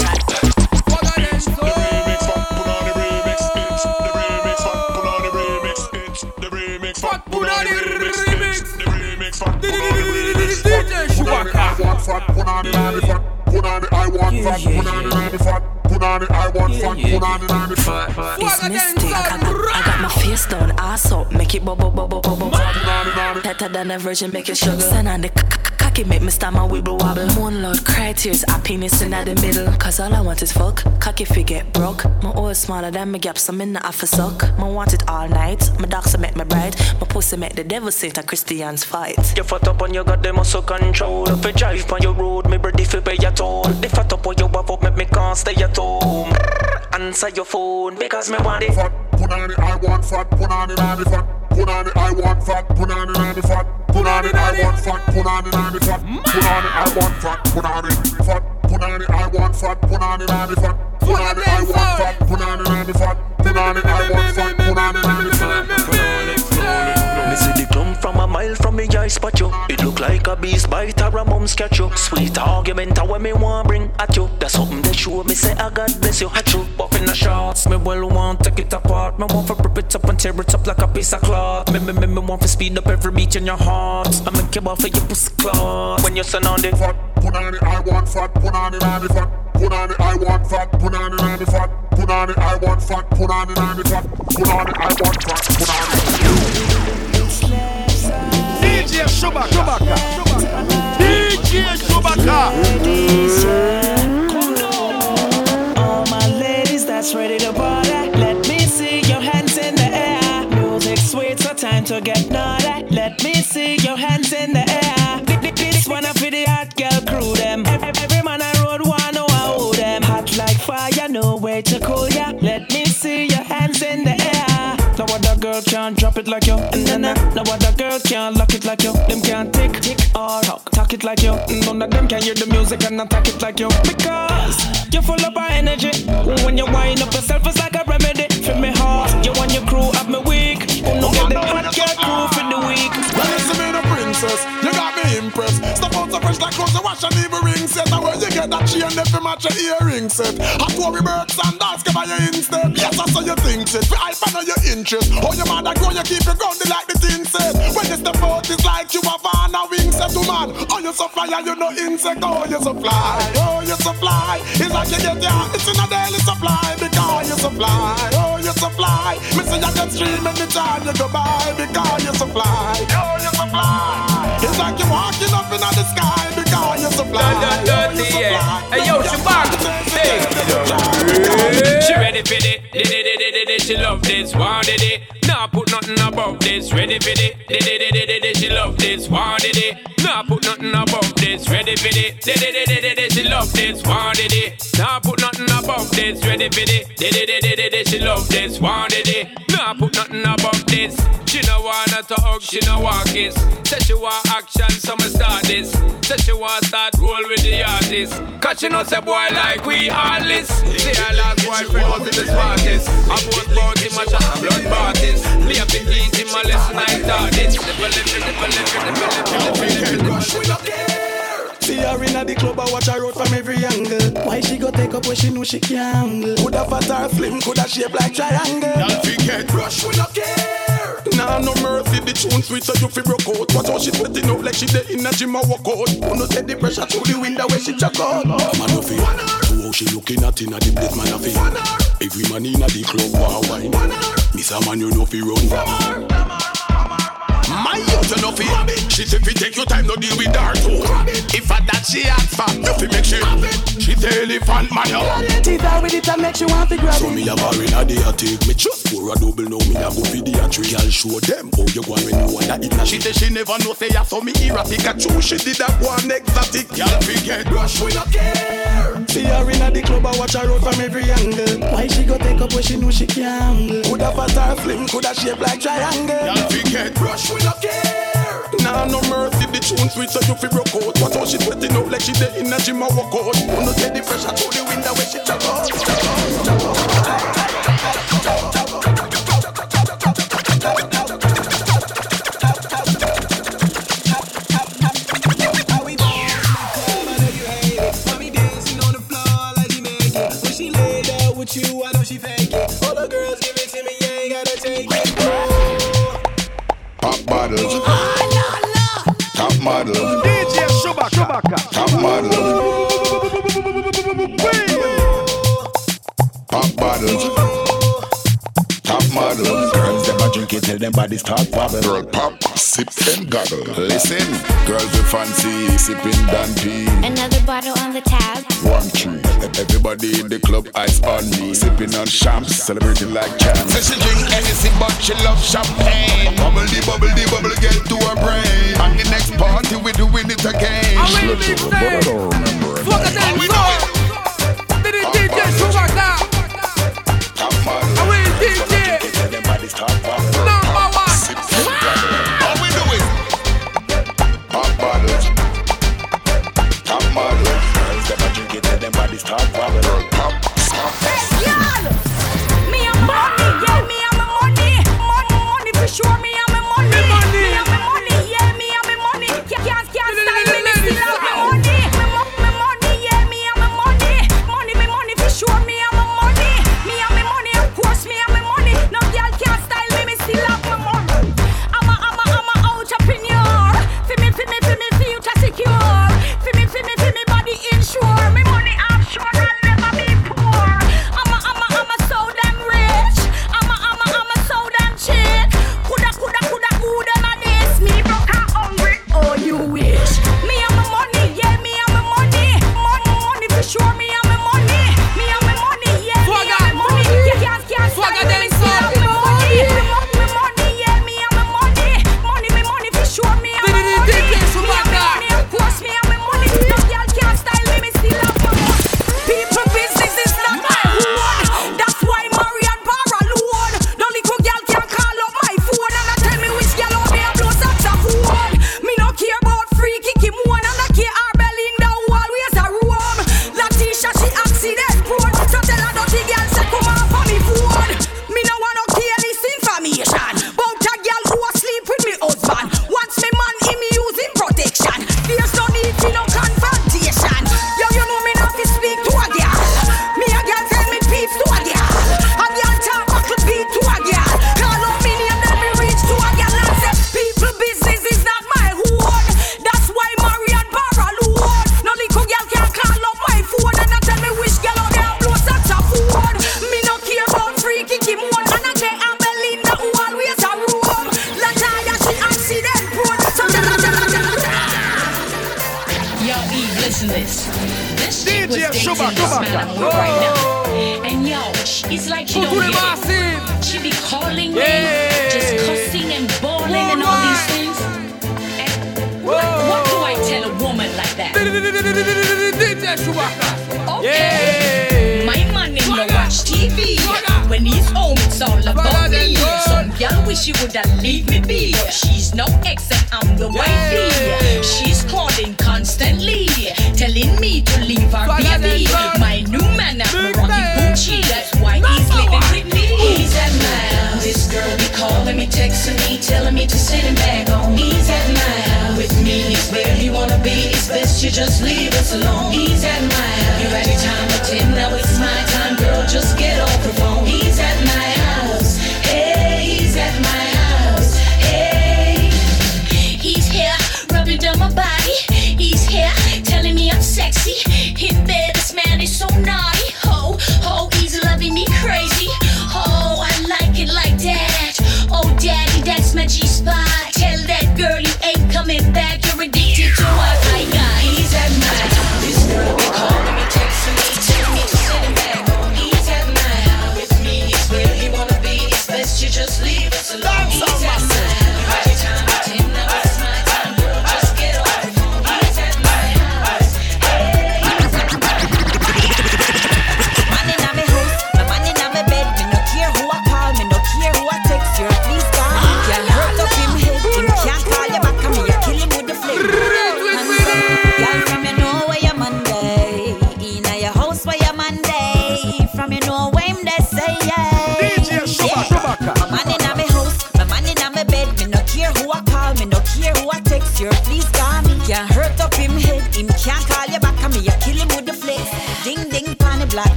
Chewbacca. I want fat, punani nani fat. Punani, I want fat, punani nani fat. Punani, I want fat, punani nani fat. It's mystic. I got, I got my face down, ass up, make it bubble, bubble, bubble, bubble. Better than a virgin, make it sugar. Stand on the c- c- cocky, make me stomach wibble wobble. Moon lord, cry tears, I penis in the middle. Cause all I want is fuck. Cocky fi get broke. My oil smaller than my gaps, I'm in the offer suck. My want it all night. My dogs make me bright. My pussy make the devil sit a Christians fight. You fat up on your goddamn muscle control. If you drive on your road, me ready fi pay your toll. The fat up on your have up, make me can't stay at home. Answer your phone because me want it. Fat, punani, I want fat, punani nani fat. Punani, I want fat, punani nani fat. Punani, I want fat, punani nani fat. Punani, I want fat, punani fat. Punani, I want fat, punani nani fat. Punani, I want fat, punani nani fat. Punani, I want fat, punani spot you. It look like a beast bite or a mom's catch you. Sweet argument a when me want bring at you. That's something that show me say I God bless you. Hat you buff in the shots. Me well want take it apart. Me want to rip it up and tear it up like a piece of cloth. Me me me me want to speed up every beat in your heart. I make you off for your pussy cloth. When you stand on the fat, punani, I want fat, punani nani fat. Punani, I want fat, punani nani fat. Punani, I want fat, punani nani fat. Punani, I want fat, punani. DJ Chewbacca. DJ Chewbacca. All my ladies that's ready to party, let me see your hands in the air. Music sweet, so time to get naughty. Let me see your hands girl can drop it like you, and then no other girl can't lock it like you. Them can't tick, tick or talk, talk it like you. None of them can hear the music and attack it like you. Because you're full of energy. When you wind up yourself, it's like a remedy for me heart. You and your crew have me weak. Who no get the hot girl crew for the week. Listen me the princess, you got me impressed. Step out so fresh like clothes, you wash and match your earring set. Hot worry birds and dance, give your instead. Yes, I saw you think it. I find your interest. Oh, your mother grow, you keep it grounded like the tin said. When you step out, it's like you have on a wing set to man. Oh, you so fly, you no insect. Oh, you so fly. Oh, you so fly. It's like you get your, it's in a daily supply. Because you so fly. Oh, you so fly. Me say you can stream anytime you go by. Because you so fly. Oh, you so fly. It's like you're walking up in the sky. Because you so fly. Dun, dun, dirty, yeah. Hey, yo, Shabak. She ready for it. Did it, did it, did it. She love this. Wanted it. Nah, put nothing above this. Ready for it. Did it, did it, did it. She love this. Wanted it. Nah, put nothing above this. Ready for it. Did it, did it, did it. She love this. Wanted it. Nah, put nothing above this. Ready for it. Did it, did it, did it. She love this. Wanted it. Nah, put nothing above this. She no wanna talk, she no want kiss. Say she want action, so me start this. Say she want start roll with the artist. Cause she know say boy like we heartless. See, I last boyfriend was in the smartest. I was born in my shot, blood parties. Me, I've easy, my lesson, I taught it. Never let me, never let me, never let me, never let me. See her in the club, I watch her out from every angle. Why she go take up where she know she can't handle? Coulda fat or slim, coulda shape like triangle. Don't forget, brush we no care. Nah, no mercy, the tune sweet so you feel broke out. Watch how she sweating up like she dey in a gym a work out. Who no take the pressure through the window where she check out. Man no feel. To how she looking at inna the place, man a feel. Every man inna the club want wine. Miss a man you know fi run. My youth you know fi She say fi take your time, no deal with her too. If I that she ask for, you fi make she She the elephant man yo. Teeth her with it and make she want to grab So me a bar inna the attic Me just pour a double now me a go fi the attic Girl show them how you go when you want that it now She say she never know say ya so me erratic A true. She did that one exotic. Girl fi get rush we no care. See her in a the club, I watch her out from every angle. Why she go take up where she know she can't handle? Coulda fat or slim, coulda shape like triangle. Girl fi get rush we no care Nah, no mercy, the tune sweet so you feel broke out What how she sweating out like she dead in a gym and walk out You know say the pressure through the window when she jump out, jump out, jump out, jump out. bottles. Top model. DJ Shubaka. Top model. Pop bottles. Top model. Girls them a drink it till them bodies start wobble. Girl pop, sip and goggle. Listen, girls we fancy sipping Dan P. Another bottle on the tab. One tree. Everybody in the club eyes on me. Sipping on champs, celebrating like champs. Say she drink anything but she love champagne. Bubble the bubble the bubble get to her brain. And the next party we doing it again. I really But I don't remember. Fuck it then, so. Did it DJ I will DJ. Stop! Stop! Stop! top. telling me to sit and back on ease at my house With me is where you wanna be. It's best you just leave us alone. Ease at my house. You had your time to ten, now it's my time, girl. Just get off of.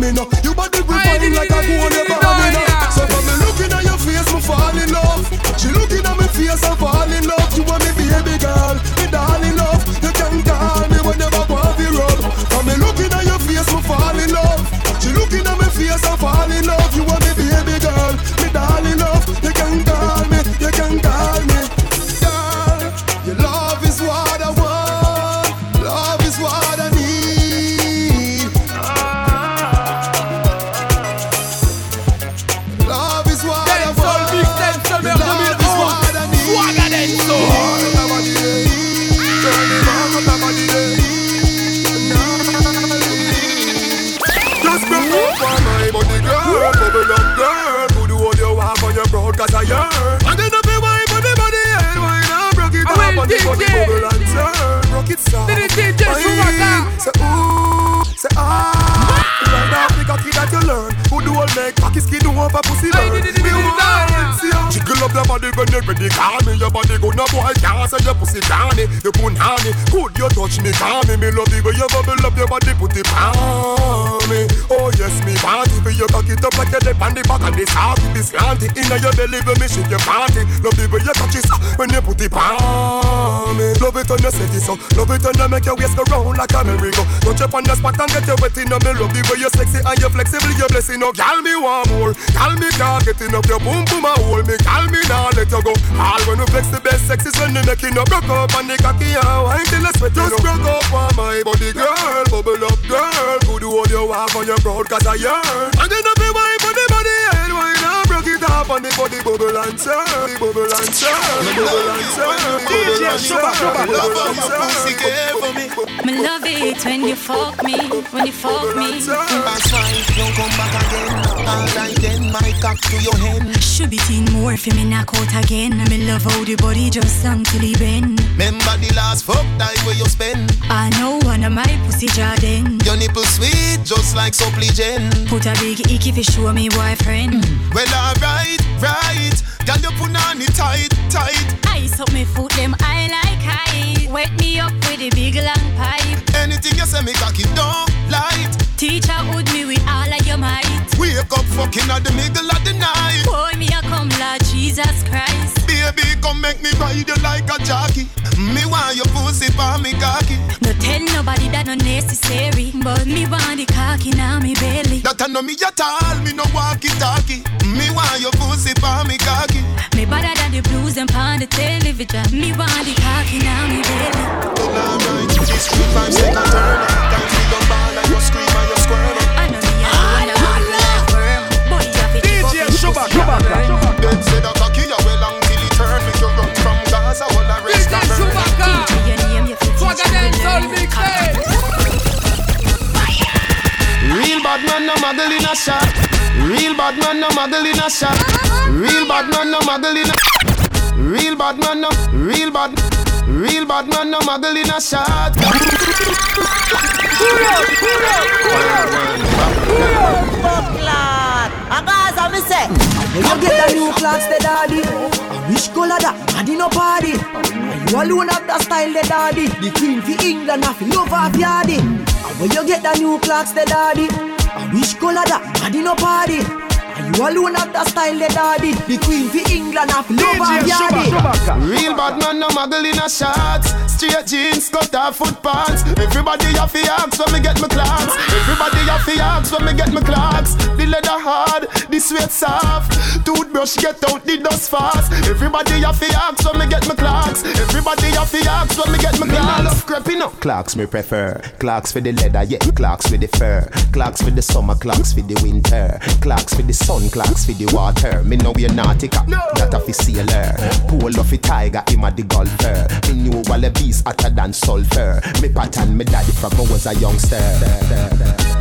Calm. You body refining like a gold. You burn. Tiny You punani Good you touch me call me Me love the way you on the of this heart It is slanty Inna your belly when me shake your panty Love the way you touch it so When you put it on me. Love it when you set it so Love it when you make your waist go round like a merry-go. Touch up on the spot and get you wet in me. Love the way you sexy and you flexible You blessing. Oh, up Call me one more. Call me car getting up your boom boom a hole me. Call me now let you go. All when we flex the best sex is when we making up Broke up and the cocky and wine till the sweat. Just broke up on my body girl. Bubble up girl. Good hold you have on your proud cause I yearn. And then up up on the body bubble and turn Bubble and turn Bubble and turn Bubble and turn Love how your pussy care for me Me love it when you fuck me, when you fuck me. That's fine, don't come back again. Alright then, my cock to your hand. Should be teen more for me knock out again. Me love how the body just until he bend. Remember the last fuck time where you spend. I know one of my pussy jardin. Your nipple sweet, just like supplicant. Put a big icky fi show me boyfriend. Mm. Well, alright, right. Girl, you put on it tight, tight. Ice up me foot them I like high. Wet me up with a big long pipe. Anything you say, me cocky don't light. Teacher would me with all of your might. Wake up fucking at the middle of the night. Boy, me a come Lord Jesus Christ. Come make me ride you like a jockey. Me want your pussy for me cocky. No tell nobody that no necessary, but me want the cocky now me belly. That I know me at all, me no walkie talkie. Me want your pussy for me cocky. Me better than the blues and on the television. Me want the cocky now me belly. Alright, this three five second turn. Time we gon' ball and you scream and you squirm. I know me a you run from Gaza while I rest and burn. Your name, you fit Swagger them soul big face. Real bad man no muggle in a shot. Real bad man no muggle in a shot. Real bad man no muggle in a. Real bad man no. Real bad. Real bad man no muggle in a shot. Blood. A Gaza, me say. When you get the new clocks, the daddy. I wish color that, daddy no party. And you alone have the style, the daddy. The queen for England, I feel love of yardy. When you get the new clocks, the daddy. I wish color that, daddy no party. And you alone have the style, the daddy. The queen for England, I feel love of yardy. Real bad man no muggle in a shots. Straight jeans, cut off foot pants. Everybody have to ask when me get my clocks. Everybody have to ask when me get my clocks. The leather hard, the the sweat soft. Toothbrush get out the dust fast. Everybody have to ask when me get my clocks. Everybody have to ask when me get my clocks. love creeping up. Clocks me prefer. Clocks for the leather, yeah. Clocks with the fur. Clocks for the summer, clocks for the winter. Clocks for the sun, clocks for the water. Me know we're nautica, no. that a fi sailor. Pool of a tiger, him a the golfer. Me knew all the beast hotter than sulfur. Me pattern me daddy from I was a youngster.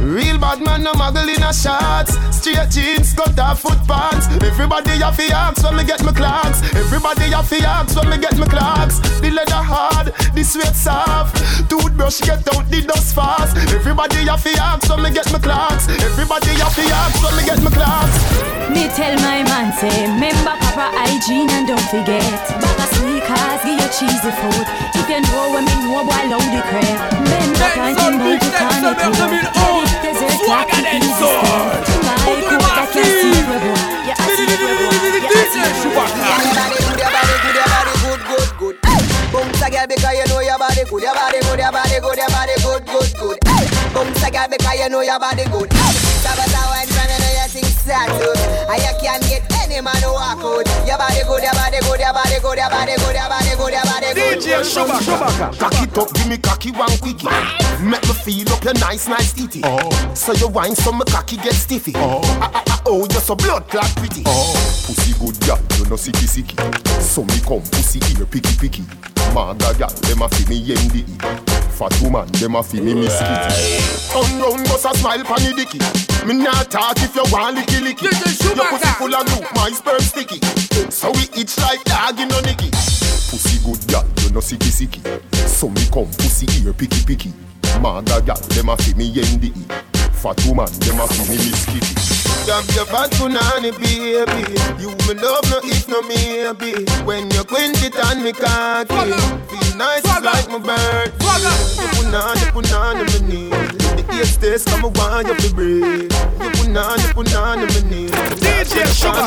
Real bad man, no muggle in a shots. Straight jeans, cut off foot pants. Everybody have to ask when me get my clocks. Everybody have to ask when me get my clocks. The leather hard, the sweat soft. Toothbrush get out the dust fast. Everybody have to ask when me get my clocks. Everybody have to ask when me get my clocks. Me tell my man say, remember proper hygiene and don't forget. Bag of sneakers, give you cheesy food. If you know when me know, boy, load the crap. Men up and in mouth, you can't let it go. Desert like easy step. My coat that can see we boy. Yeah, I see we boy. I see we boy. Your body good, your body good, good, good, good. Bounce a girl because you know your body good, your body good, your body good, your body good, good, good. Bounce a girl because you know your body good. Sabata man to walk out. Your body good, your body good, your body good, your body good, your body good, your body good. DJ Shubaka. Cock it up, give me cocky one quickie. Make me feel up your nice, nice titty. Oh. So you wine so my cocky get stiffy. Oh, ah, ah, ah, oh, you're so blood clot pretty. Oh, pussy good girl, you know sicky sicky. So me come pussy ear picky picky. Maga girl, them a fi me MDE. Fat woman, them a fi me miss kitty. Turn round, bust a smile pon the dicky. Me not talk if you want licky licky. Your pussy full of loop, my sperm sticky. So we itch like dog in no nicky. Pussy good girl, you know sicky sicky. So me come pussy ear picky picky. Maga girl, them a fi me MDE. Fat woman, them a fi me miss kitty. Grab your fat punani baby. You me love no if no maybe. When you quint it on me cocky. Feel nice it's like my bird. You punani, punani me need The eight stays come a want you to breathe You punani, punani me need DJ Sugar,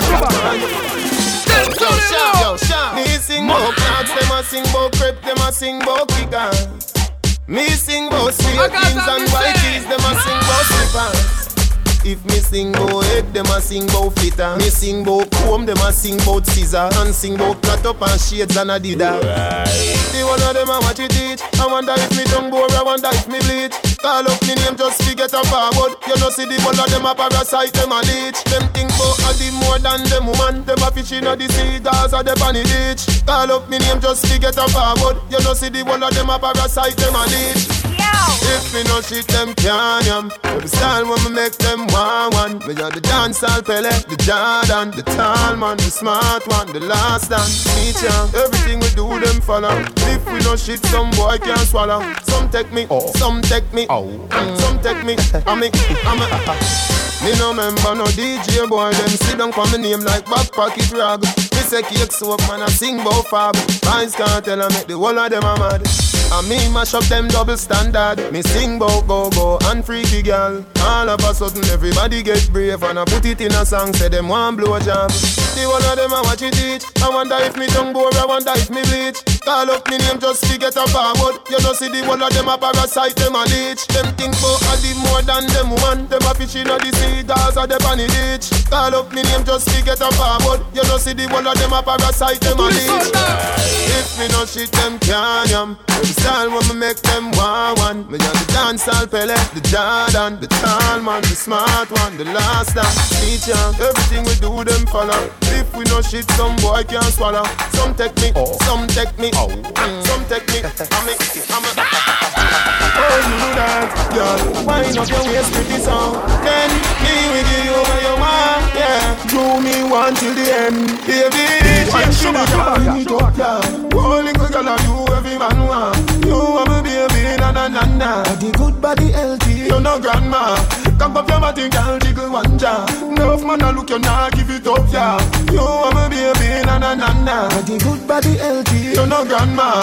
Yo, Sha, yo, Sha Me sing bout clocks, them a sing bout crepe, them a sing bout kickers Me sing bout straight jeans and white tees, them a sing bout slippers if me sing bout head, them a sing bout flitter. Me sing bout comb, them a sing bout scissor. And sing bout cut up and shades and Adidas. Right. The one of them a watch it teach. I wonder if me tongue bore, I wonder if me bleach. Call up me name just to get a forward. You know see the one of them a parasite, them a leech. Them think bout a the more than them woman. Them a fish in a the sea, cause a the bunny ditch. Call up me name just to get a forward. You know see the one of them a parasite, them a leech. If me no shit, them can yam. Every style when me make them one one. Me are the dancehall Pele, the Jordan, the tall man, the smart one, the last one. dance. Teacher, everything we do them follow. If we no shit, some boy can't swallow. Some take me, oh. some take me, oh. some take me. I me, I me. Me no member no DJ boy, them sit down for me name like back pocket rag. Me say cake soap man, I sing bout fab. Boys can't tell I make the whole of them a mad. And me mash up them double standard. Me sing bout go go and freaky girl. All of a sudden everybody get brave and I put it in a song. Say them one blow job. The one of them I watch it teach. I wonder if me tongue bore, I wonder if me bleach. Call up me name just to get a forward. You know see the one of them a parasite, them a leech. Them think bout a the more than them woman. Them a fish in a the sea, cause a the bunny ditch. Call up me name just to get a forward. You know see the one of them a parasite, them a leech. If me no shit, them can yam. Them style when me make them one one. Me a the dancehall Pele, the Jordan, the tall man, the smart one, the last dance teacher. Everything we do, them follow. If we no shit, some boy can't swallow. Some take me, oh. some take me, oh. Mm. some take me. I'm a, I'm a. Oh, you do that, girl. Wind up your waist pretty song. Then me will give you what you want, yeah. Do me one till the end, baby. One sugar, sugar, it up, yeah. Holy good girl, you every man want. You are my baby, na na na na. Body good, body healthy. You no grandma. Cock up your body, girl, jiggle one jaw. Enough man, I look you now, give it up, yeah. You are my baby, na na na na. Body good, body healthy. You no grandma.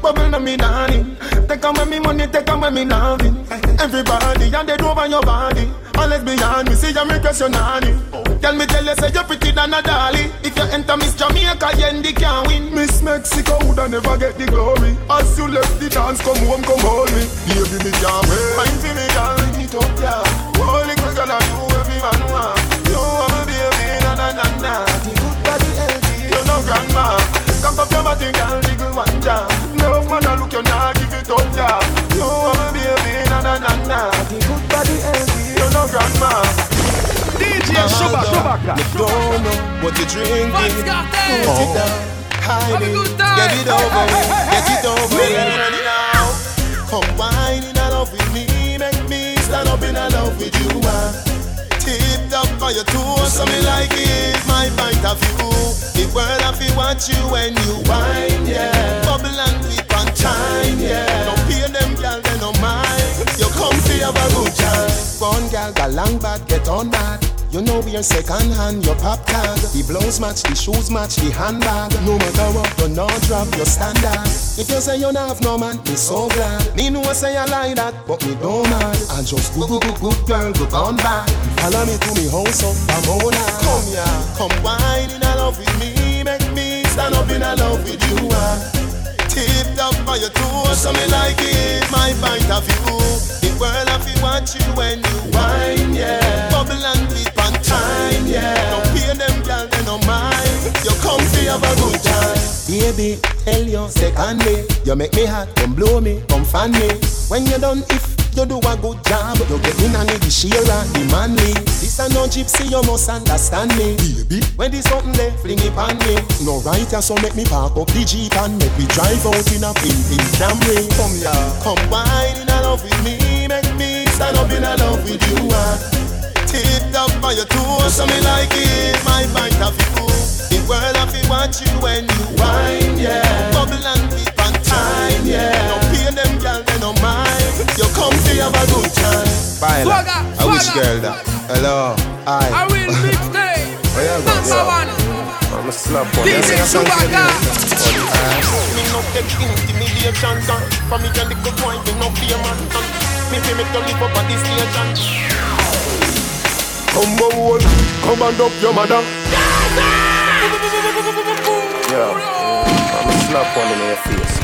Bubble na me darling. Take away me money, take away me loving. Everybody, and they over your body. Let's be me see you me question nanny. Tell me, tell you, say you're pretty than a dolly. If you enter Miss Jamaica, Yendi can win. Miss Mexico would I never get the glory. As you left the dance, come home, come hold me. Baby, me can't wait. For me, girl, it yeah. Oh, little girl, I do every man want. You wanna be a na na na The good body healthy, you know grandma. Come up your body, girl, little one jam. No man, I look you now, give it up, yeah. You wanna be na na na na The good body healthy, you know grandma. DJ Sugar, Sugar, don't know what you're drinking. What's got that? Hide it, get it oh. over, hey, hey, hey, get it over. Come wine in love with me stand up in love with you. Tipped up for your toes, so me like it. My point of view, the world have to watch you when you wine, yeah. Bubble and flip and chime, yeah. Don't pay them, girl, they no mind. You come to have a good time. One girl got long bad, get on bad. You know we're second hand, your pop tag. The blouse match, the shoes match, the handbag. No matter what, you not drop your standard. If you say you don't have no man, me so glad. Me know I say I like that, but me don't mad. I just good, good, good, good girl, go on back. Follow me to me house up, Ramona. Come here, come wine in a love with me, make me stand up in a love with you. Uh. Tipped up by your toes, so me like it. My point of view, the world have to watch you when you wine, yeah. Have a good time. Baby, tell you secondly, you make me hot, come blow me, come fan me. When you're done, if you do a good job, you get in and the shearer, the manly. This a no gypsy, you must understand me, baby. When this something there, fling it on me. No right, so make me park up the jeep and make me drive out in a pin pin Camry. Come here, come wine in a love with me, make me stand up in a love with you. Uh tipped up by your toes, so me like it. My point of view, the world have to watch you when you wine, yeah. Bubble and keep on time, yeah. Don't pay them girl, they no mind. You come to have a good time. Bye, I wish girl that. Hello, I. I will [LAUGHS] mixtape. Oh yeah, Number one. I'm a slap one. DJ Chewbacca. Me no get intimidation, for me can the good wine, me no fear man. Me feel me to live up on this station. Come on, come and up your mother. Yeah, I'm a slap one in your face.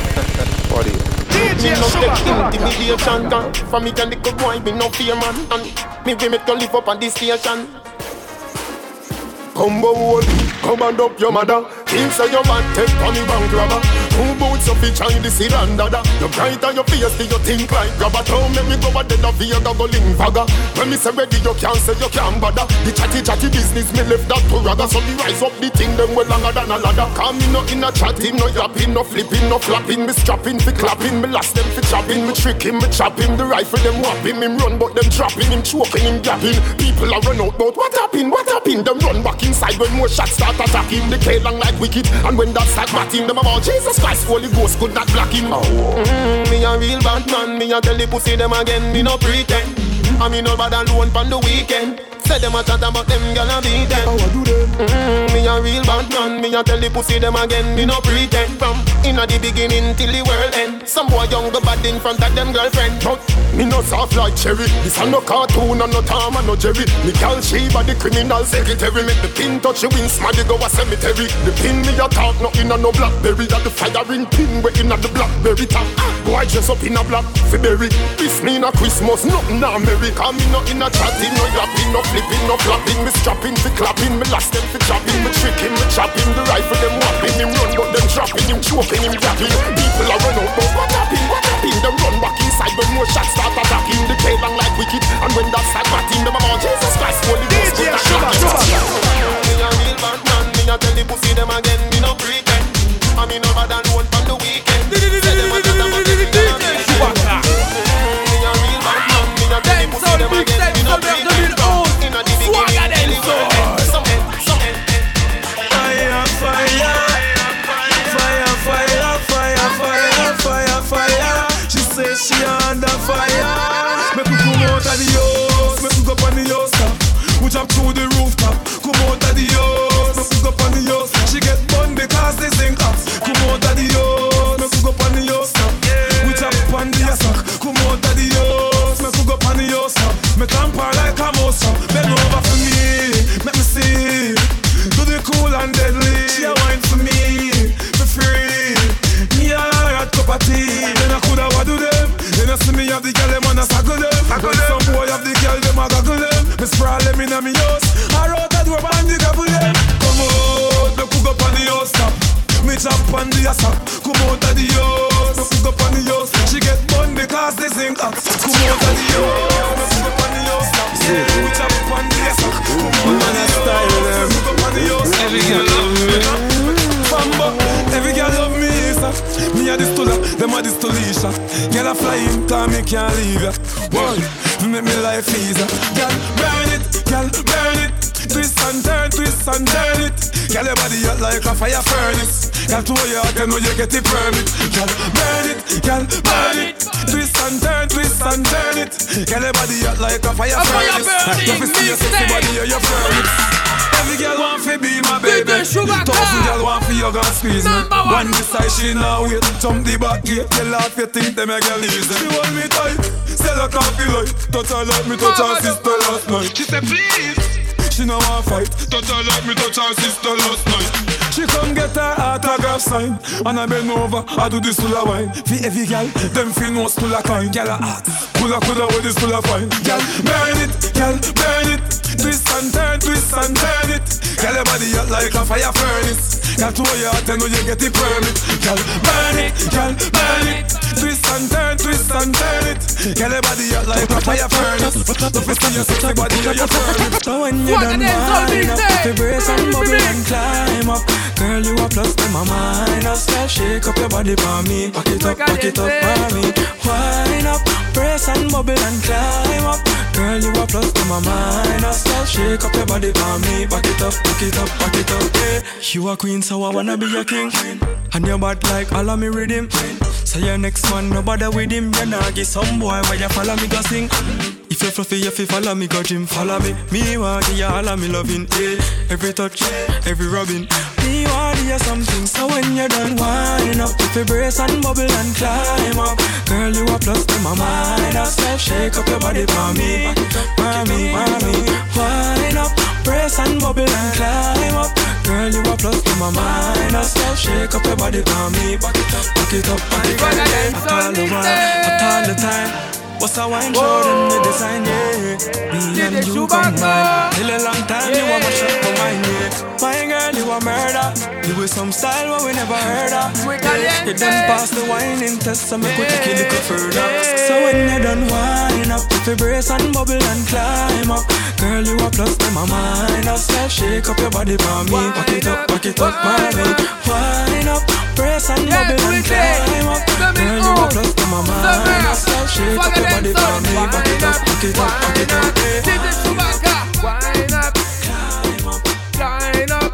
you? Me no take intimidation gun For me can little boy, me no fear man And me we make to live up on this station Come on, come and up your mother Things say you want take on the bank robber Two boots up each eye, this is dada You bright on your face, do you think like grabber? Don't make me go a dead of Vega, go link vaga When me say ready, you can't say you can't bother. The chatty chatty business, me left that to rather. So me rise up the thing, them well longer than a ladder. Come me no in a chatting, no yapping, no flipping, no flapping. Me strapping, fi clapping, me last them fi chopping. Me tricking, me chopping, the rifle them whopping. Him run, but them dropping, him choking, him gapping. People are run out, but what happened, what happened? Them run back inside when more shots start attacking. The K long like wicked, and when that start batting Them about Jesus Christ Christ, Holy Ghost could not block him. Oh. Mm, me a real bad man, me a tell the pussy them again, me no pretend. I me no bad alone pon the weekend. Say them a chat about them gyal a beat them. How I do them? Mm, me a real bad man. Me a tell the pussy them again. Me no pretend. From inna the beginning till the world end. Some boy young go bad in front of them girlfriend. But me no soft like cherry. This a no cartoon and no Tom and no Jerry. Me call Sheba the criminal secretary. Make the pin touch you in smaddy go a cemetery. The pin me a talk no inna no blackberry. That the firing pin we inna the blackberry top. Boy dress up in a black February. This me na Christmas, nothing na America. Me no inna chatting, no yapping, no flipping, no flapping, me strapping, fi clapping, me last them fi chopping, me tricking, me chopping, the rifle them whopping, him run but them dropping, him choking, him yapping. People are run out, but what happened, what happened? Them run back inside when more shots start attacking, the K long like wicked, and when that start batting, them about Jesus Christ, Holy Ghost, put that shot. Me a real bad man, me a tell the pussy them again, me no pretend. I mean over than one from the weekend. Me tamper like a mosa. Bend over for me, make me see. Do the cool and deadly. She a wine for me, for free. Me a hot cup of tea. Then I coulda what do them. Then I see me have the girl them wanna suckle them. Suckle them. Some boy have the girl them a goggle them. Me sprawl them inna me house. I wrote a door behind the couple them. Come out, me cook up on the house top. Me chop on the asap. Come out of the house. Them a this to Leisha. Girl a fly in time, me can't leave ya. One, make me life easier. Girl, burn it, girl, burn it. Twist and turn, twist and turn it. Girl, your body hot like a fire furnace. Girl, to your heart, you know you get it permit. Girl, burn it, girl, burn it. Twist and turn, twist and turn it. Girl, your body hot like a fire furnace. You fi see your sexy body, you your. Every girl want fi be my baby. Thousand girl want fi hug squeeze me. One decide she now wait. Jump the back gate. Tell her if you think them a girl easy. She hold me tight. Sell her coffee light. Touch her like me touch her sister last night. She said please. She no want fight. Touch her like me touch her sister last night. She come get her autograph sign And I bend over, I do this to of wine For every girl, them feel no full of kind Girl a hot, pull a pull a with this full of fine. Girl, burn it, girl, burn it. Twist and turn, twist and turn it. Girl, your body hot like a fire furnace. Girl, to your heart, and you get the permit. Girl, burn it, girl, burn it. Twist and turn, twist and turn it. Girl, your body hot like a fire furnace. Don't you see your sexy body, you're your permit. So when you done wine up, if you brace and bubble and climb up. Girl, you a plus to my mind I style, shake up your body for me. Back it up, back it up for me. Wine up, brace and bubble and climb up. Girl, you a plus to my I style, shake up your body for me. Back it up, back it up, back it up yeah. You a queen, so I wanna be your king. And your bad like all of me rhythm. So your next man, no bother with him. You nah give some boy where you follow me go sing if you fluffy, if you follow me, go gym, follow me. Me want you all of me loving, eh? Every touch, every rubbing. Me want you something, so when you're done winding up, if you brace and bubble and climb up, girl you a plus to my mind. I say shake up your body for me, for me, for me. Wind up, brace and bubble and climb up. Girl, you a plus to my mind. I say shake up your body for me, back it up, back it up, back it up. At all the while, at all the time. What's a wine show them the design, yeah Me and you combine. Till a long time you want my shot for mine, yeah My girl, you a murder. You with some style what we never heard of. Yeah. You done pass the whining test So make we take a little further. So when you done wine up If you brace and bubble and climb up Girl, you a plus mind I say shake up your body for me. Back it up, back it up, my mommy Wine up, Press and yes, bubble and climb up. Girl, you are plus to my mind. Shake up your body for me, back it up, it up, back it up. This is Chewbacca. Wine up, climb up, line up.